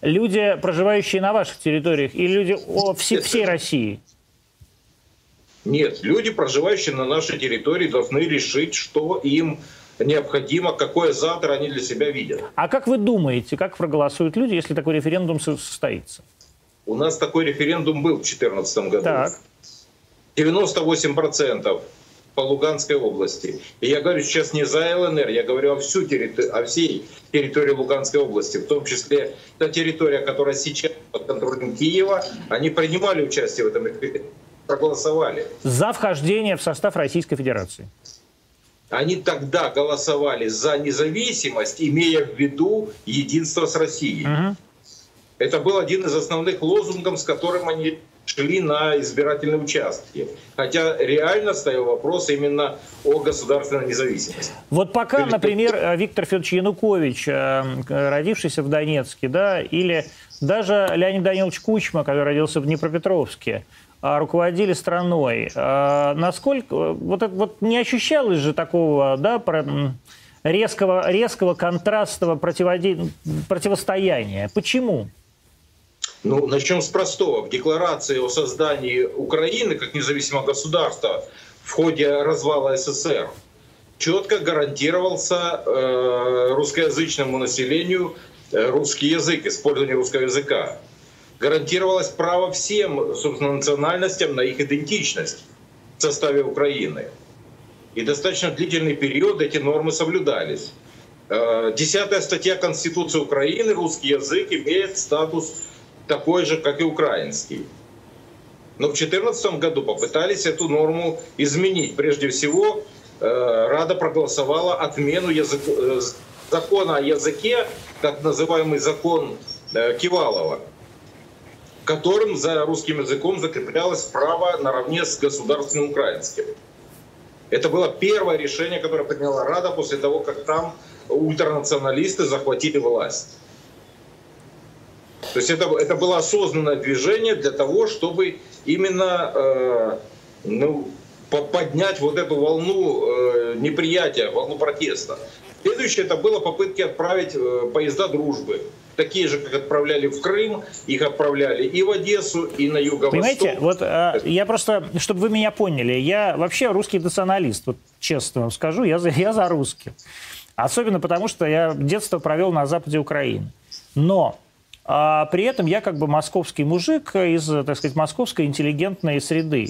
Люди, проживающие на ваших территориях, или люди о, все, всей России? Нет, люди, проживающие на нашей территории, должны решить, что им необходимо, какое завтра они для себя видят. А как вы думаете, как проголосуют люди, если такой референдум состоится? У нас такой референдум был в 2014 году. Так. 98% по Луганской области. И я говорю сейчас не за ЛНР, я говорю о, всю территори- о всей территории Луганской области, в том числе та территория, которая сейчас под контролем Киева, они принимали участие в этом референдуме проголосовали. За вхождение в состав Российской Федерации. Они тогда голосовали за независимость, имея в виду единство с Россией. Угу. Это был один из основных лозунгов, с которым они шли на избирательные участки. Хотя реально стоял вопрос именно о государственной независимости. Вот пока, например, Виктор Федорович Янукович, э, родившийся в Донецке, да, или даже Леонид Данилович Кучма, который родился в Днепропетровске, а, руководили страной. Насколько вот это вот не ощущалось же такого, да, резкого, резкого контрастного противостояния? Почему? Ну, начнем с простого. В декларации о создании Украины как независимого государства в ходе развала СССР четко гарантировался э, русскоязычному населению э, русский язык, использование русского языка гарантировалось право всем, собственно, национальностям на их идентичность в составе Украины. И достаточно длительный период эти нормы соблюдались. Э, десятая статья Конституции Украины, русский язык имеет статус такой же, как и украинский. Но в 2014 году попытались эту норму изменить. Прежде всего, э, Рада проголосовала отмену язык, э, закона о языке, так называемый закон Кивалова которым за русским языком закреплялось право наравне с государственным украинским. Это было первое решение, которое приняла Рада после того, как там ультранационалисты захватили власть. То есть это, это было осознанное движение для того, чтобы именно э, ну, поднять вот эту волну э, неприятия, волну протеста. Следующее это было попытки отправить э, поезда дружбы такие же, как отправляли в Крым, их отправляли и в Одессу, и на юго-восток. Понимаете, вот э, я просто, чтобы вы меня поняли, я вообще русский националист, вот честно вам скажу, я за, я за русских. Особенно потому, что я детство провел на западе Украины. Но а при этом я как бы московский мужик из, так сказать, московской интеллигентной среды.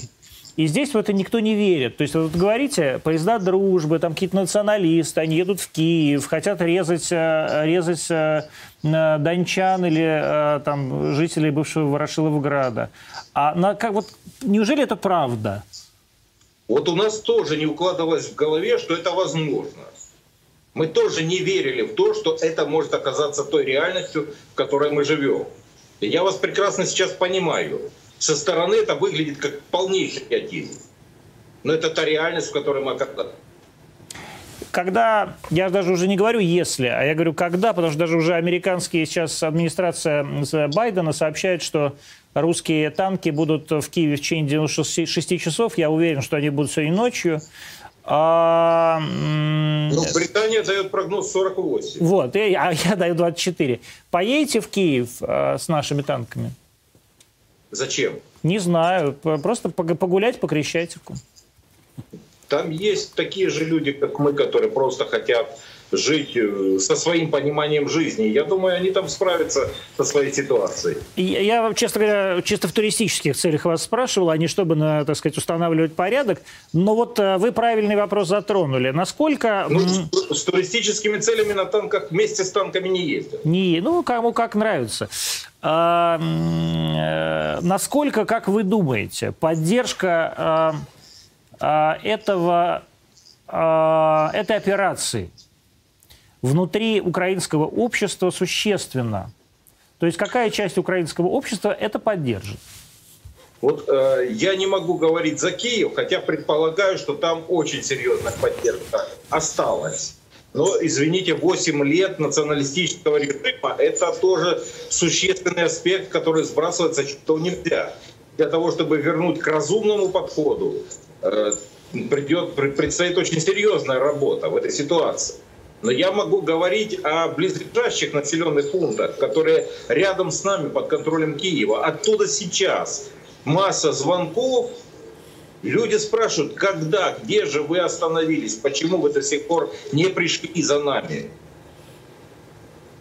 И здесь в это никто не верит. То есть вот говорите, поезда дружбы, там какие-то националисты, они едут в Киев, хотят резать, э, резать э, дончан или э, там жителей бывшего Ворошиловграда. А на, как, вот, неужели это правда? Вот у нас тоже не укладывалось в голове, что это возможно. Мы тоже не верили в то, что это может оказаться той реальностью, в которой мы живем. И я вас прекрасно сейчас понимаю. Со стороны это выглядит как полнейший идиотизм. Но это та реальность, в которой мы оказались. когда, я даже уже не говорю если, а я говорю когда, потому что даже уже американские сейчас администрация Байдена сообщает, что русские танки будут в Киеве в течение 96 часов. Я уверен, что они будут сегодня ночью. А, ну, Британия дает прогноз 48. Вот, а я даю 24. Поедете в Киев а, с нашими танками? Зачем? Не знаю. Просто погулять по Крещатику. Там есть такие же люди, как мы, которые просто хотят жить э, со своим пониманием жизни. Я думаю, они там справятся со своей ситуацией. Я, я честно говоря, чисто в туристических целях вас спрашивал, а не чтобы, на, так сказать, устанавливать порядок. Но вот э, вы правильный вопрос затронули. Насколько... Ну, с, с туристическими целями на танках вместе с танками не ездят. Не, ну, кому как нравится. А, э, насколько, как вы думаете, поддержка а, а, этого, а, этой операции – внутри украинского общества существенно. То есть какая часть украинского общества это поддержит? Вот э, я не могу говорить за Киев, хотя предполагаю, что там очень серьезная поддержка осталась. Но, извините, 8 лет националистического режима – это тоже существенный аспект, который сбрасывается что нельзя. Для того, чтобы вернуть к разумному подходу, э, придет, предстоит очень серьезная работа в этой ситуации. Но я могу говорить о близлежащих населенных пунктах, которые рядом с нами под контролем Киева. Оттуда сейчас масса звонков. Люди спрашивают, когда, где же вы остановились, почему вы до сих пор не пришли за нами.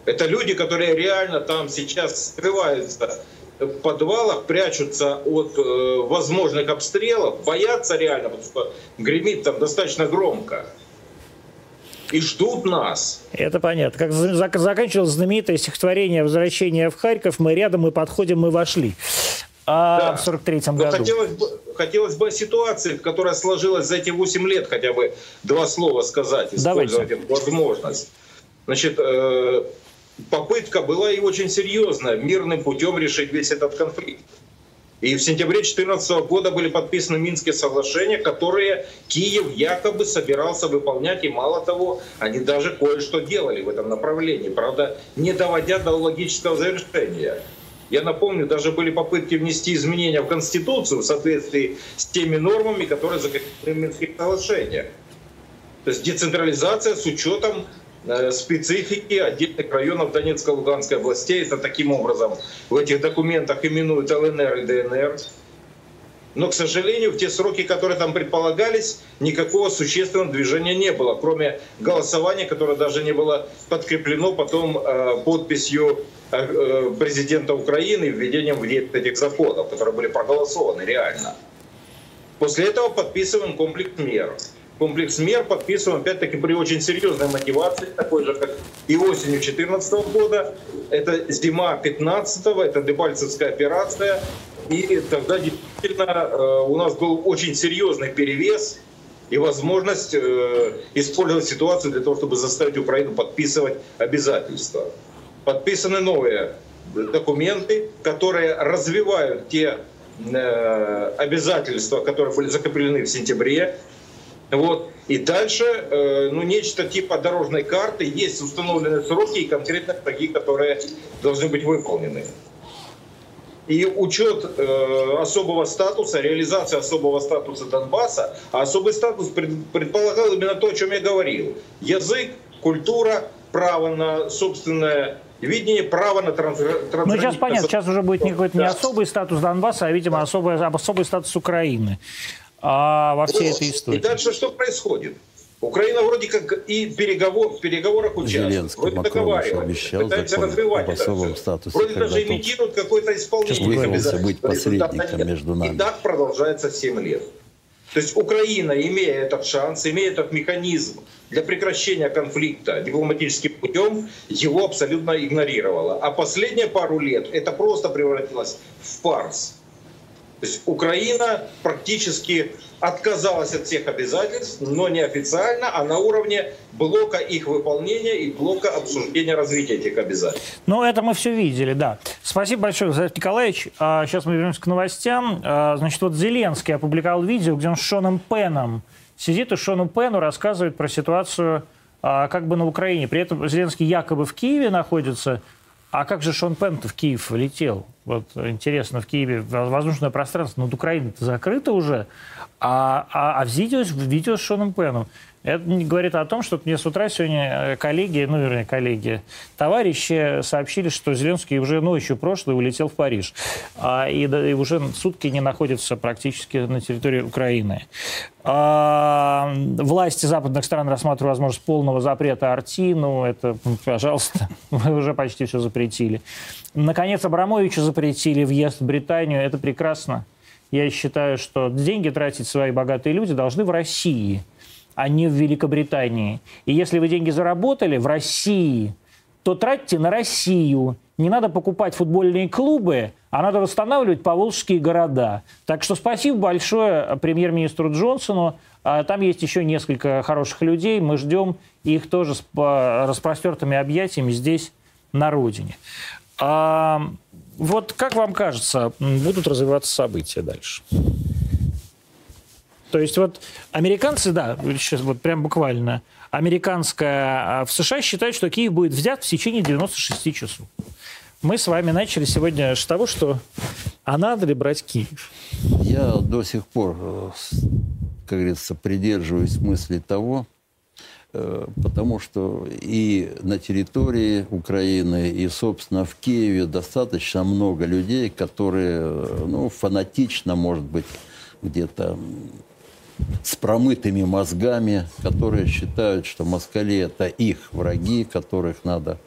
Это люди, которые реально там сейчас скрываются в подвалах, прячутся от э, возможных обстрелов, боятся реально, потому что гремит там достаточно громко и ждут нас. Это понятно. Как заканчивалось знаменитое стихотворение «Возвращение в Харьков», мы рядом, мы подходим, мы вошли. А да. в 43-м году. Хотелось бы, хотелось бы о ситуации, которая сложилась за эти 8 лет, хотя бы два слова сказать, использовать Давайте. возможность. Значит, э, попытка была и очень серьезная мирным путем решить весь этот конфликт. И в сентябре 2014 года были подписаны Минские соглашения, которые Киев якобы собирался выполнять. И мало того, они даже кое-что делали в этом направлении. Правда, не доводя до логического завершения. Я напомню, даже были попытки внести изменения в Конституцию в соответствии с теми нормами, которые закреплены в Минских соглашениях. То есть децентрализация с учетом специфики отдельных районов Донецкой и Луганской областей. Это таким образом в этих документах именуют ЛНР и ДНР. Но, к сожалению, в те сроки, которые там предполагались, никакого существенного движения не было, кроме голосования, которое даже не было подкреплено потом э, подписью э, президента Украины и введением в этих законов, которые были проголосованы реально. После этого подписываем комплекс мер комплекс мер подписываем, опять-таки, при очень серьезной мотивации, такой же, как и осенью 2014 года. Это зима 15 это Дебальцевская операция. И тогда действительно э, у нас был очень серьезный перевес и возможность э, использовать ситуацию для того, чтобы заставить Украину подписывать обязательства. Подписаны новые документы, которые развивают те э, обязательства, которые были закреплены в сентябре вот. И дальше, э, ну, нечто типа дорожной карты, есть установленные сроки и конкретно шаги, которые должны быть выполнены. И учет э, особого статуса, реализация особого статуса Донбасса, а особый статус предполагал именно то, о чем я говорил. Язык, культура, право на собственное видение, право на трансграничное... Ну, сейчас понятно, сейчас уже будет не, не особый статус Донбасса, а, видимо, особый, особый статус Украины а во всей этой истории. И дальше что происходит? Украина вроде как и переговор, в переговорах участвует. Зеленский вроде Макрону обещал пытается развивать об особом статусе. Вроде даже имитирует какое-то исполнение. Вызвался быть посредником между нами. И так продолжается 7 лет. То есть Украина, имея этот шанс, имея этот механизм для прекращения конфликта дипломатическим путем, его абсолютно игнорировала. А последние пару лет это просто превратилось в фарс. То есть Украина практически отказалась от всех обязательств, но не официально, а на уровне блока их выполнения и блока обсуждения развития этих обязательств. Ну, это мы все видели, да. Спасибо большое, Зайцев Николаевич. Сейчас а, мы вернемся к новостям. А, значит, вот Зеленский опубликовал видео, где он с Шоном Пеном сидит и Шону Пену рассказывает про ситуацию а, как бы на Украине. При этом Зеленский якобы в Киеве находится. А как же Шон Пен в Киев летел? Вот интересно, в Киеве воздушное пространство над Украиной-то закрыто уже, а, а, а в, видео, в видео с Шоном Пеном это говорит о том, что мне с утра сегодня э, коллеги, ну, вернее, коллеги, товарищи сообщили, что Зеленский уже ночью прошлой улетел в Париж. А, и, и уже сутки не находится практически на территории Украины. А, власти западных стран рассматривают возможность полного запрета Арти. Ну, это, пожалуйста, мы уже почти все запретили. Наконец, Абрамовичу запретили въезд в Британию. Это прекрасно. Я считаю, что деньги тратить свои богатые люди должны в России – а не в Великобритании. И если вы деньги заработали в России, то тратьте на Россию. Не надо покупать футбольные клубы, а надо восстанавливать поволжские города. Так что спасибо большое премьер-министру Джонсону. А там есть еще несколько хороших людей. Мы ждем их тоже с распростертыми объятиями здесь, на родине. А вот как вам кажется, будут развиваться события дальше? То есть вот американцы, да, сейчас вот прям буквально, американская а, в США считают, что Киев будет взят в течение 96 часов. Мы с вами начали сегодня с того, что а надо ли брать Киев? Я до сих пор, э, как говорится, придерживаюсь мысли того, э, потому что и на территории Украины, и, собственно, в Киеве достаточно много людей, которые, э, ну, фанатично, может быть, где-то с промытыми мозгами, которые считают, что москали это их враги, которых надо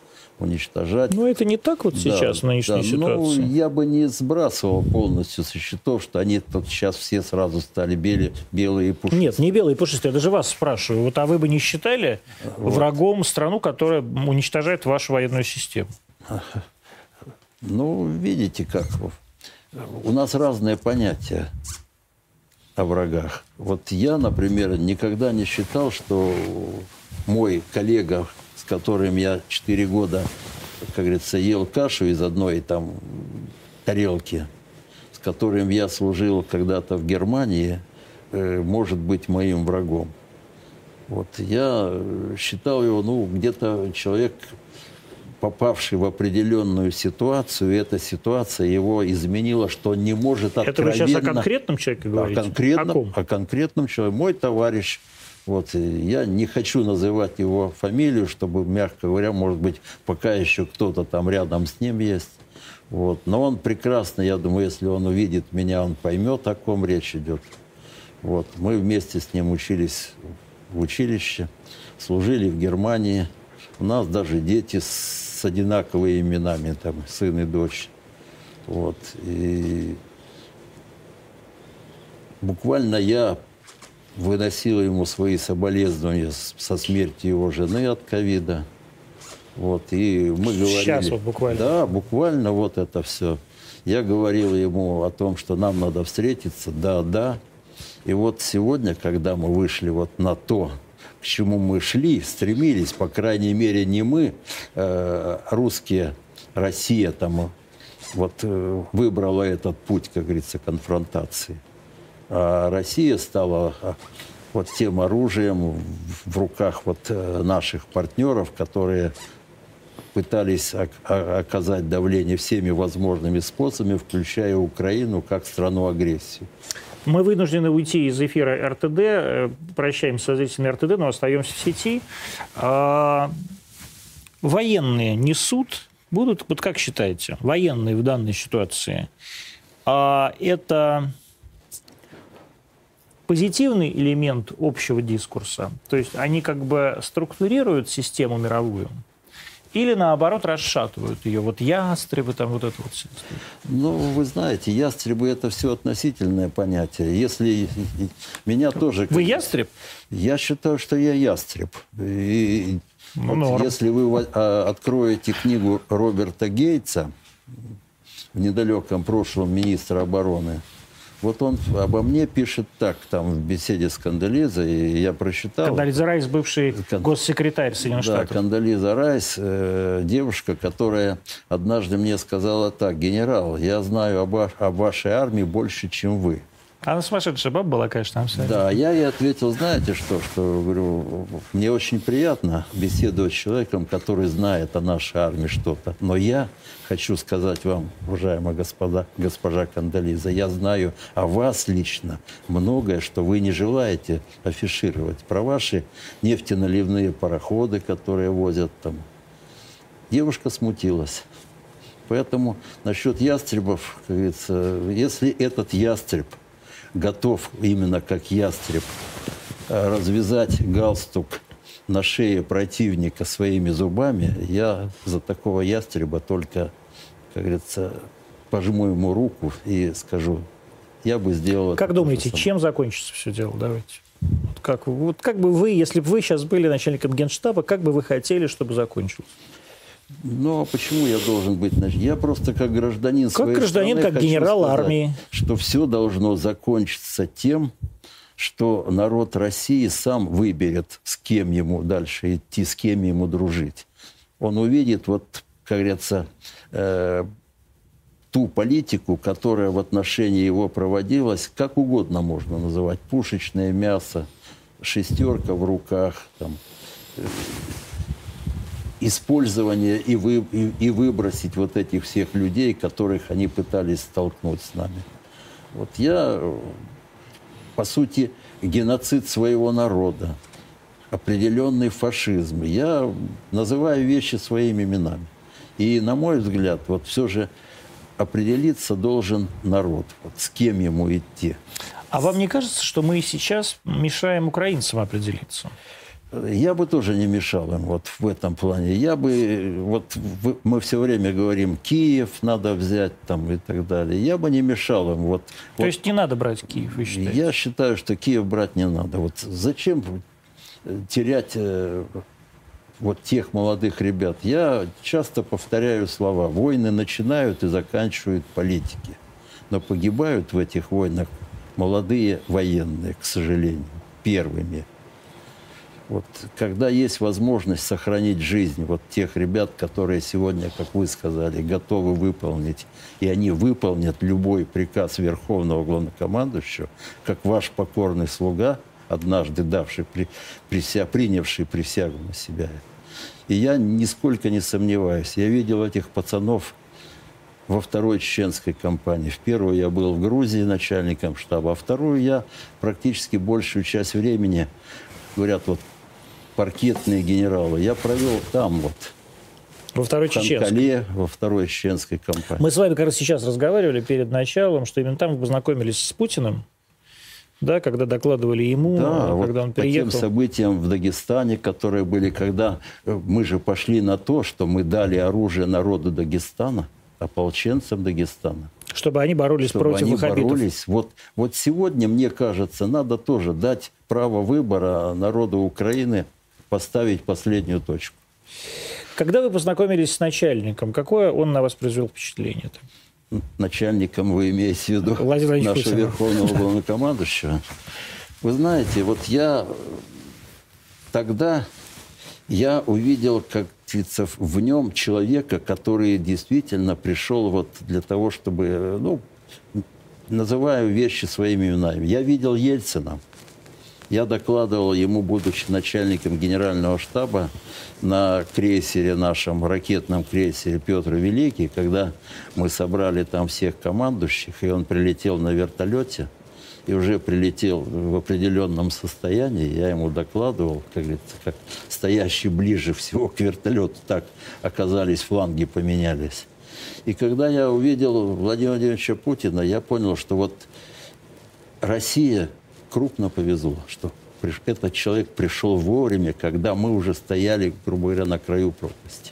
уничтожать. Но это не так вот сейчас да, в нынешней да, ситуации. Ну, я бы не сбрасывал полностью со счетов, что они тут сейчас все сразу стали белые, белые и пушистые. Нет, не белые и пушистые, я даже вас спрашиваю. Вот, а вы бы не считали вот. врагом страну, которая уничтожает вашу военную систему? Ну, видите как. У нас разные понятия о врагах. Вот я, например, никогда не считал, что мой коллега, с которым я 4 года, как говорится, ел кашу из одной там тарелки, с которым я служил когда-то в Германии, э, может быть моим врагом. Вот я считал его, ну, где-то человек попавший в определенную ситуацию, и эта ситуация его изменила, что он не может откровенно... Это вы сейчас о конкретном человеке говорите? О конкретном, о, ком? о конкретном человеке. Мой товарищ, вот, я не хочу называть его фамилию, чтобы, мягко говоря, может быть, пока еще кто-то там рядом с ним есть. Вот. Но он прекрасно, я думаю, если он увидит меня, он поймет, о ком речь идет. Вот. Мы вместе с ним учились в училище, служили в Германии. У нас даже дети с с одинаковыми именами, там, сын и дочь. Вот. И буквально я выносил ему свои соболезнования со смерти его жены от ковида. Вот, и мы говорили... Сейчас вот буквально. Да, буквально вот это все. Я говорил ему о том, что нам надо встретиться, да, да. И вот сегодня, когда мы вышли вот на то, к чему мы шли, стремились, по крайней мере, не мы, э, русские, Россия там вот э, выбрала этот путь, как говорится, конфронтации. А Россия стала а, вот тем оружием в руках вот э, наших партнеров, которые пытались оказать давление всеми возможными способами, включая Украину как страну агрессии. Мы вынуждены уйти из эфира РТД. Э, прощаемся со зрителями РТД, но остаемся в сети. А, военные несут, будут, вот как считаете, военные в данной ситуации, а это позитивный элемент общего дискурса? То есть они как бы структурируют систему мировую – или, наоборот, расшатывают ее? Вот ястребы, там вот это вот все. Ну, вы знаете, ястребы – это все относительное понятие. Если меня тоже... Вы ястреб? Я считаю, что я ястреб. И ну, вот если вы а, откроете книгу Роберта Гейтса, в недалеком прошлом министра обороны, вот он обо мне пишет так, там, в беседе с Кандализа, и я прочитал. Кандализа Райс, бывший Кан... госсекретарь Соединенных да, Штатов. Кандализа Райс, э, девушка, которая однажды мне сказала так, генерал, я знаю об, об вашей армии больше, чем вы. Она сумасшедшая баба была, конечно, абсолютно. Да, я ей ответил, знаете что, что говорю, мне очень приятно беседовать с человеком, который знает о нашей армии что-то. Но я хочу сказать вам, уважаемая господа, госпожа Кандализа, я знаю о вас лично многое, что вы не желаете афишировать. Про ваши нефтеналивные пароходы, которые возят там. Девушка смутилась. Поэтому насчет ястребов, как говорится, если этот ястреб готов именно как ястреб э, развязать галстук на шее противника своими зубами, я за такого ястреба только, как говорится, пожму ему руку и скажу, я бы сделал Как думаете, чем закончится все дело? Давайте. Вот как, вот как бы вы, если бы вы сейчас были начальником генштаба, как бы вы хотели, чтобы закончилось? Но почему я должен быть... нач- Я просто как гражданин Как своей гражданин, страны как генерал сказать, армии. Что все должно закончиться тем, что народ России сам выберет, с кем ему дальше идти, с кем ему дружить. Он увидит, вот, как говорится, э, ту политику, которая в отношении его проводилась, как угодно можно называть, пушечное мясо, шестерка в руках, там, э, использование и, вы, и, и выбросить вот этих всех людей, которых они пытались столкнуть с нами. Вот я, по сути, геноцид своего народа, определенный фашизм. Я называю вещи своими именами. И, на мой взгляд, вот все же определиться должен народ, вот с кем ему идти. А вам не кажется, что мы сейчас мешаем украинцам определиться? Я бы тоже не мешал им вот в этом плане. Я бы, вот мы все время говорим, Киев надо взять там и так далее. Я бы не мешал им. Вот, То вот есть не надо брать Киев, вы считаете? я считаю, что Киев брать не надо. Вот зачем терять э, вот тех молодых ребят? Я часто повторяю слова. Войны начинают и заканчивают политики. Но погибают в этих войнах молодые военные, к сожалению, первыми. Вот, когда есть возможность сохранить жизнь вот тех ребят, которые сегодня, как вы сказали, готовы выполнить, и они выполнят любой приказ Верховного Главнокомандующего, как ваш покорный слуга, однажды давший при, прися, принявший присягу на себя. И я нисколько не сомневаюсь. Я видел этих пацанов во второй чеченской кампании. В первую я был в Грузии начальником штаба, а вторую я практически большую часть времени, говорят, вот паркетные генералы, я провел там вот, Во второй в чеченской. Во второй чеченской кампании. Мы с вами как раз сейчас разговаривали перед началом, что именно там вы познакомились с Путиным, да, когда докладывали ему, Да, вот когда он по тем приехал. событиям в Дагестане, которые были, когда э, мы же пошли на то, что мы дали оружие народу Дагестана, ополченцам Дагестана. Чтобы они боролись чтобы против они ваххабитов. боролись. Вот, вот сегодня, мне кажется, надо тоже дать право выбора народу Украины поставить последнюю точку. Когда вы познакомились с начальником, какое он на вас произвел впечатление? Начальником вы имеете в виду Владимировича нашего Путина. верховного главнокомандующего. Вы знаете, вот я тогда я увидел, как говорится, в нем человека, который действительно пришел вот для того, чтобы, ну, называю вещи своими именами. Я видел Ельцина. Я докладывал ему, будучи начальником генерального штаба, на крейсере нашем, ракетном крейсере Петр Великий, когда мы собрали там всех командующих, и он прилетел на вертолете, и уже прилетел в определенном состоянии, я ему докладывал, как говорится, как стоящий ближе всего к вертолету, так оказались фланги, поменялись. И когда я увидел Владимира Владимировича Путина, я понял, что вот Россия крупно повезло, что этот человек пришел вовремя, когда мы уже стояли, грубо говоря, на краю пропасти.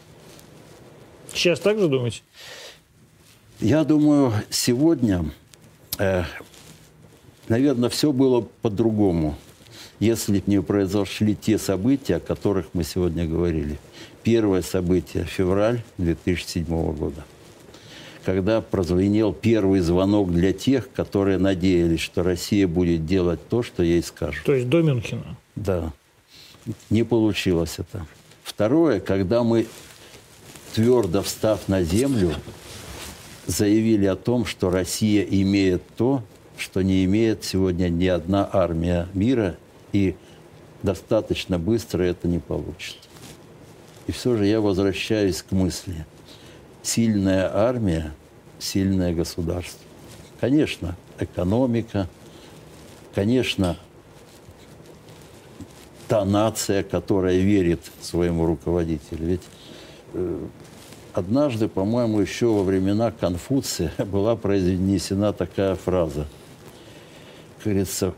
Сейчас так же думаете? Я думаю, сегодня, э, наверное, все было по-другому, если бы не произошли те события, о которых мы сегодня говорили. Первое событие – февраль 2007 года, когда прозвенел первый звонок для тех, которые надеялись, что Россия будет делать то, что ей скажут. То есть до Мюнхена. Да, не получилось это. Второе, когда мы, твердо встав на землю, заявили о том, что Россия имеет то, что не имеет сегодня ни одна армия мира, и достаточно быстро это не получится. И все же я возвращаюсь к мысли. Сильная армия, сильное государство. Конечно, экономика, конечно, та нация, которая верит своему руководителю. Ведь э, однажды, по-моему, еще во времена Конфуция была произнесена такая фраза. Как говорится,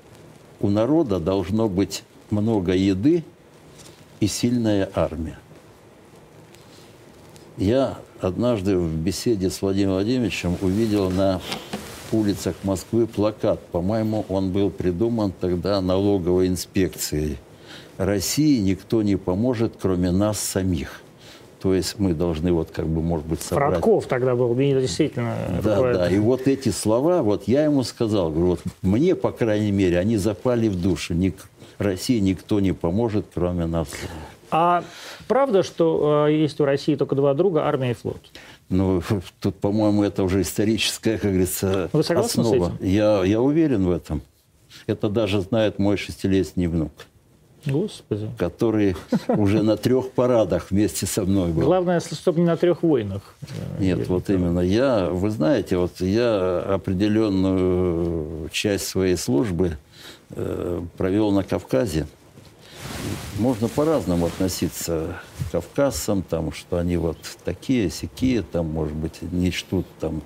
у народа должно быть много еды и сильная армия. Я однажды в беседе с Владимиром Владимировичем увидел на улицах Москвы плакат. По-моему, он был придуман тогда налоговой инспекцией. России никто не поможет, кроме нас самих. То есть мы должны вот как бы, может быть, собрать... Фродков тогда был, действительно. Да, такое... да. И вот эти слова, вот я ему сказал, говорю, вот мне, по крайней мере, они запали в душу. Ник... России никто не поможет, кроме нас. А правда, что э, есть у России только два друга, армия и флот? Ну, тут, по-моему, это уже историческая, как говорится, Вы согласны основа. С этим? Я, я уверен в этом. Это даже знает мой шестилетний внук. Господи. Который уже на трех парадах вместе со мной был. Главное, чтобы не на трех войнах. Э, Нет, вот именно. Я, вы знаете, вот я определенную часть своей службы э, провел на Кавказе. Можно по-разному относиться к кавказцам, там, что они вот такие, сякие, там, может быть, не чтут там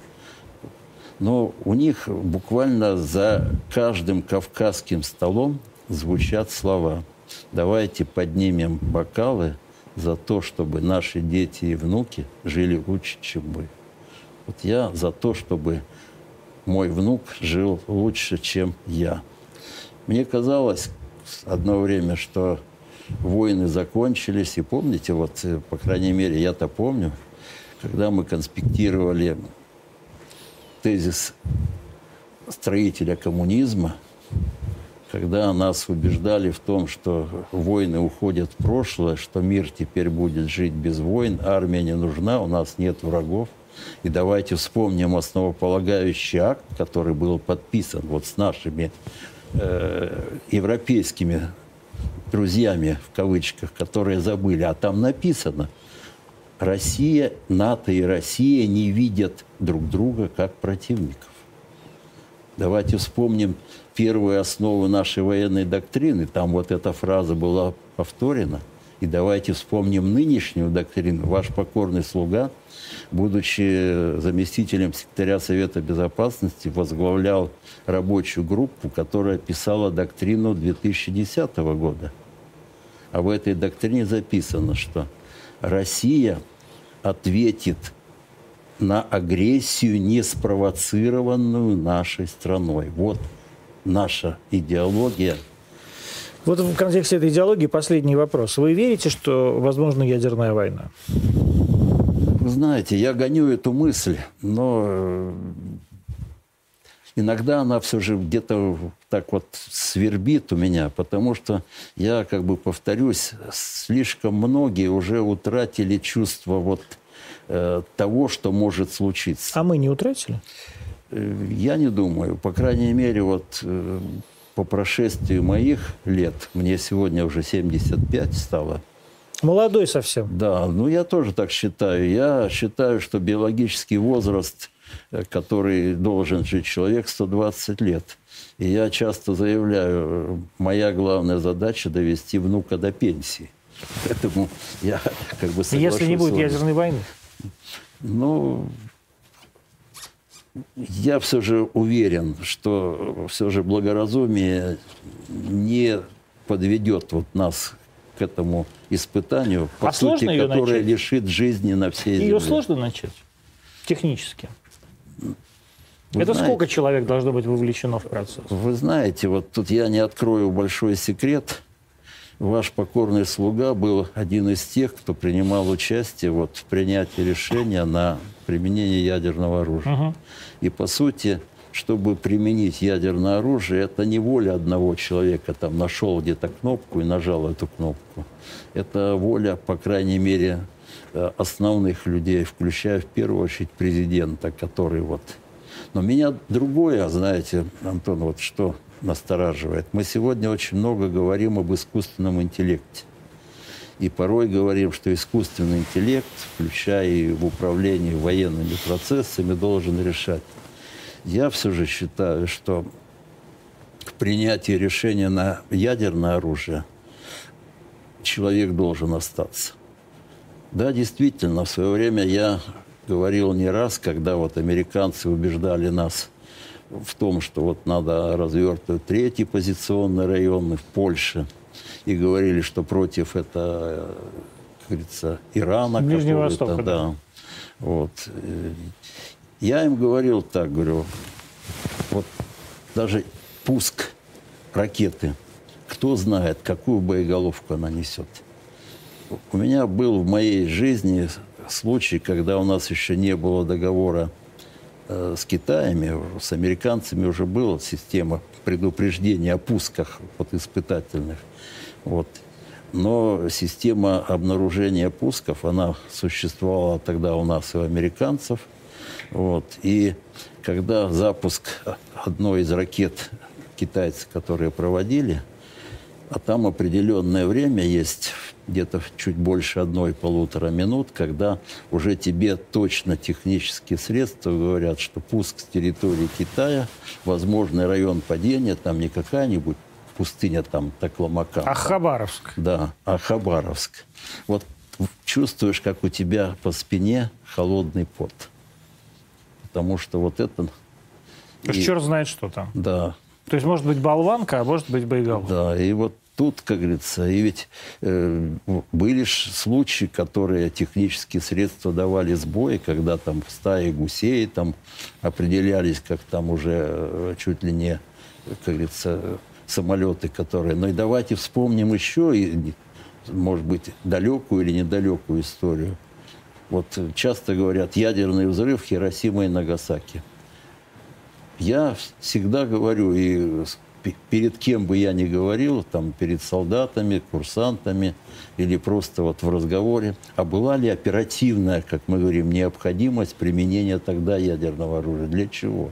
но у них буквально за каждым кавказским столом звучат слова – Давайте поднимем бокалы за то, чтобы наши дети и внуки жили лучше, чем мы. Вот я за то, чтобы мой внук жил лучше, чем я. Мне казалось одно время, что войны закончились. И помните, вот, э, по крайней мере, я-то помню, когда мы конспектировали тезис строителя коммунизма, когда нас убеждали в том, что войны уходят в прошлое, что мир теперь будет жить без войн, армия не нужна, у нас нет врагов. И давайте вспомним основополагающий акт, который был подписан вот с нашими э, европейскими друзьями, в кавычках, которые забыли. А там написано, Россия, НАТО и Россия не видят друг друга как противников. Давайте вспомним первую основу нашей военной доктрины. Там вот эта фраза была повторена. И давайте вспомним нынешнюю доктрину. Ваш покорный слуга, будучи заместителем секретаря Совета Безопасности, возглавлял рабочую группу, которая писала доктрину 2010 года. А в этой доктрине записано, что Россия ответит на агрессию, не спровоцированную нашей страной. Вот наша идеология. Вот в контексте этой идеологии последний вопрос. Вы верите, что возможна ядерная война? Знаете, я гоню эту мысль, но э, иногда она все же где-то так вот свербит у меня, потому что я, как бы повторюсь, слишком многие уже утратили чувство вот Э, того, что может случиться. А мы не утратили? Э, я не думаю. По крайней мере, вот э, по прошествии моих лет, мне сегодня уже 75 стало. Молодой совсем. Да, ну я тоже так считаю. Я считаю, что биологический возраст, который должен жить человек, 120 лет. И я часто заявляю, моя главная задача довести внука до пенсии. Поэтому я как бы Если не будет ядерной войны? Ну, я все же уверен, что все же благоразумие не подведет вот нас к этому испытанию, по а сути, которое начать? лишит жизни на всей ее Земле. Ее сложно начать технически? Вы Это знаете, сколько человек должно быть вовлечено в процесс? Вы знаете, вот тут я не открою большой секрет ваш покорный слуга был один из тех, кто принимал участие вот в принятии решения на применение ядерного оружия. Угу. И по сути, чтобы применить ядерное оружие, это не воля одного человека, там нашел где-то кнопку и нажал эту кнопку. Это воля, по крайней мере, э, основных людей, включая в первую очередь президента, который вот Но меня другое, знаете, Антон, вот что настораживает. Мы сегодня очень много говорим об искусственном интеллекте. И порой говорим, что искусственный интеллект, включая и в управлении военными процессами, должен решать. Я все же считаю, что к принятию решения на ядерное оружие человек должен остаться. Да, действительно, в свое время я говорил не раз, когда вот американцы убеждали нас в том, что вот надо развертывать третий позиционный район в Польше, и говорили, что против это, как говорится, Ирана. Ближнего Востока, да. да. Вот. Я им говорил так, говорю, вот даже пуск ракеты, кто знает, какую боеголовку она несет. У меня был в моей жизни случай, когда у нас еще не было договора э, с Китаями, с американцами уже была система предупреждения о пусках вот, испытательных. Вот. Но система обнаружения пусков, она существовала тогда у нас и у американцев. Вот. И когда запуск одной из ракет китайцы, которые проводили, а там определенное время есть, где-то чуть больше одной-полутора минут, когда уже тебе точно технические средства говорят, что пуск с территории Китая, возможный район падения, там не какая-нибудь пустыня там Такламака. А Хабаровск? Да, а Хабаровск. Вот чувствуешь, как у тебя по спине холодный пот. Потому что вот это... И... Черт знает, что там. Да. То есть может быть болванка, а может быть боеголовка. Да, и вот тут, как говорится, и ведь э, были случаи, которые технические средства давали сбои, когда там стаи гусей там определялись, как там уже э, чуть ли не, как говорится, самолеты, которые... Но и давайте вспомним еще, и, может быть, далекую или недалекую историю. Вот часто говорят, ядерный взрыв Хиросима и Нагасаки. Я всегда говорю, и перед кем бы я ни говорил, там, перед солдатами, курсантами или просто вот в разговоре, а была ли оперативная, как мы говорим, необходимость применения тогда ядерного оружия? Для чего?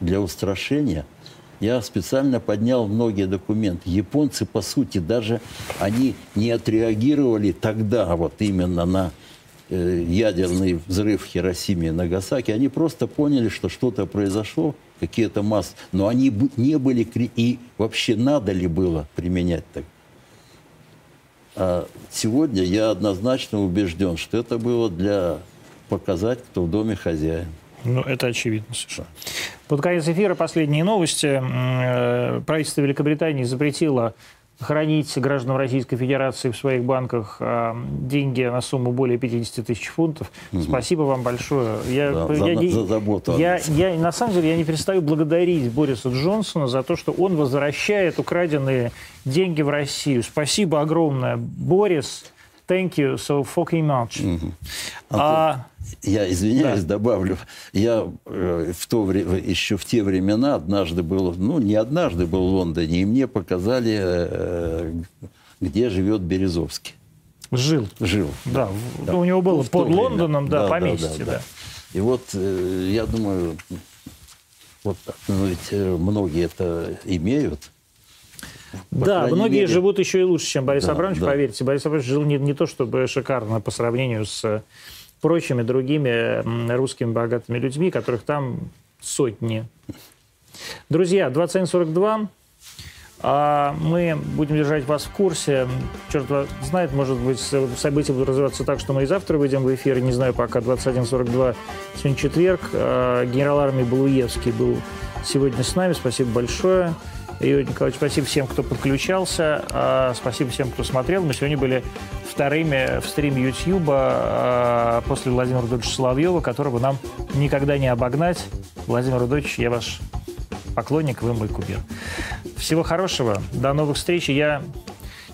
Для устрашения – я специально поднял многие документы. Японцы, по сути, даже они не отреагировали тогда вот именно на ядерный взрыв в Хиросиме и Нагасаки. Они просто поняли, что что-то произошло, какие-то массы. Но они не были... И вообще надо ли было применять так? А сегодня я однозначно убежден, что это было для показать, кто в доме хозяин. Ну, это очевидно совершенно. Под конец эфира последние новости. Э, правительство Великобритании запретило хранить гражданам Российской Федерации в своих банках э, деньги на сумму более 50 тысяч фунтов. Угу. Спасибо вам большое. Я, да, я, за, я, за заботу. Я, я, на самом деле, я не перестаю благодарить Бориса Джонсона за то, что он возвращает украденные деньги в Россию. Спасибо огромное, Борис. Thank you so fucking much. Угу. А, я извиняюсь, да. добавлю. Я э, в то время, еще в те времена однажды был, ну, не однажды был в Лондоне, и мне показали, э, где живет Березовский. Жил. Жил. Да, да. у него было ну, под Лондоном, да, да, поместье, да, да, да. И вот э, я думаю, вот ну, ведь многие это имеют. По да, многие мере... живут еще и лучше, чем Борис да, Абрамович, да. поверьте. Борис Абрамович жил не, не то чтобы шикарно по сравнению с прочими другими русскими богатыми людьми, которых там сотни. Друзья, 2142. А мы будем держать вас в курсе. Черт знает, может быть, события будут развиваться так, что мы и завтра выйдем в эфир. Не знаю, пока 21.42, сегодня четверг. А, генерал армии Балуевский был сегодня с нами. Спасибо большое. Юрий Николаевич, спасибо всем, кто подключался. А, спасибо всем, кто смотрел. Мы сегодня были вторыми в стриме YouTube а, после Владимира Рудольевича Соловьева, которого нам никогда не обогнать. Владимир Рудольевич, я ваш поклонник, вы мой кумир. Всего хорошего, до новых встреч. Я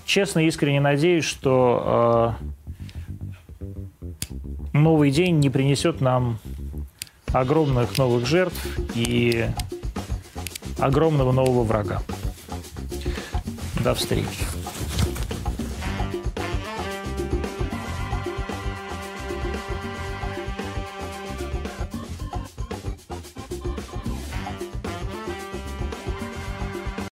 честно искренне надеюсь, что э, новый день не принесет нам огромных новых жертв и огромного нового врага. До встречи.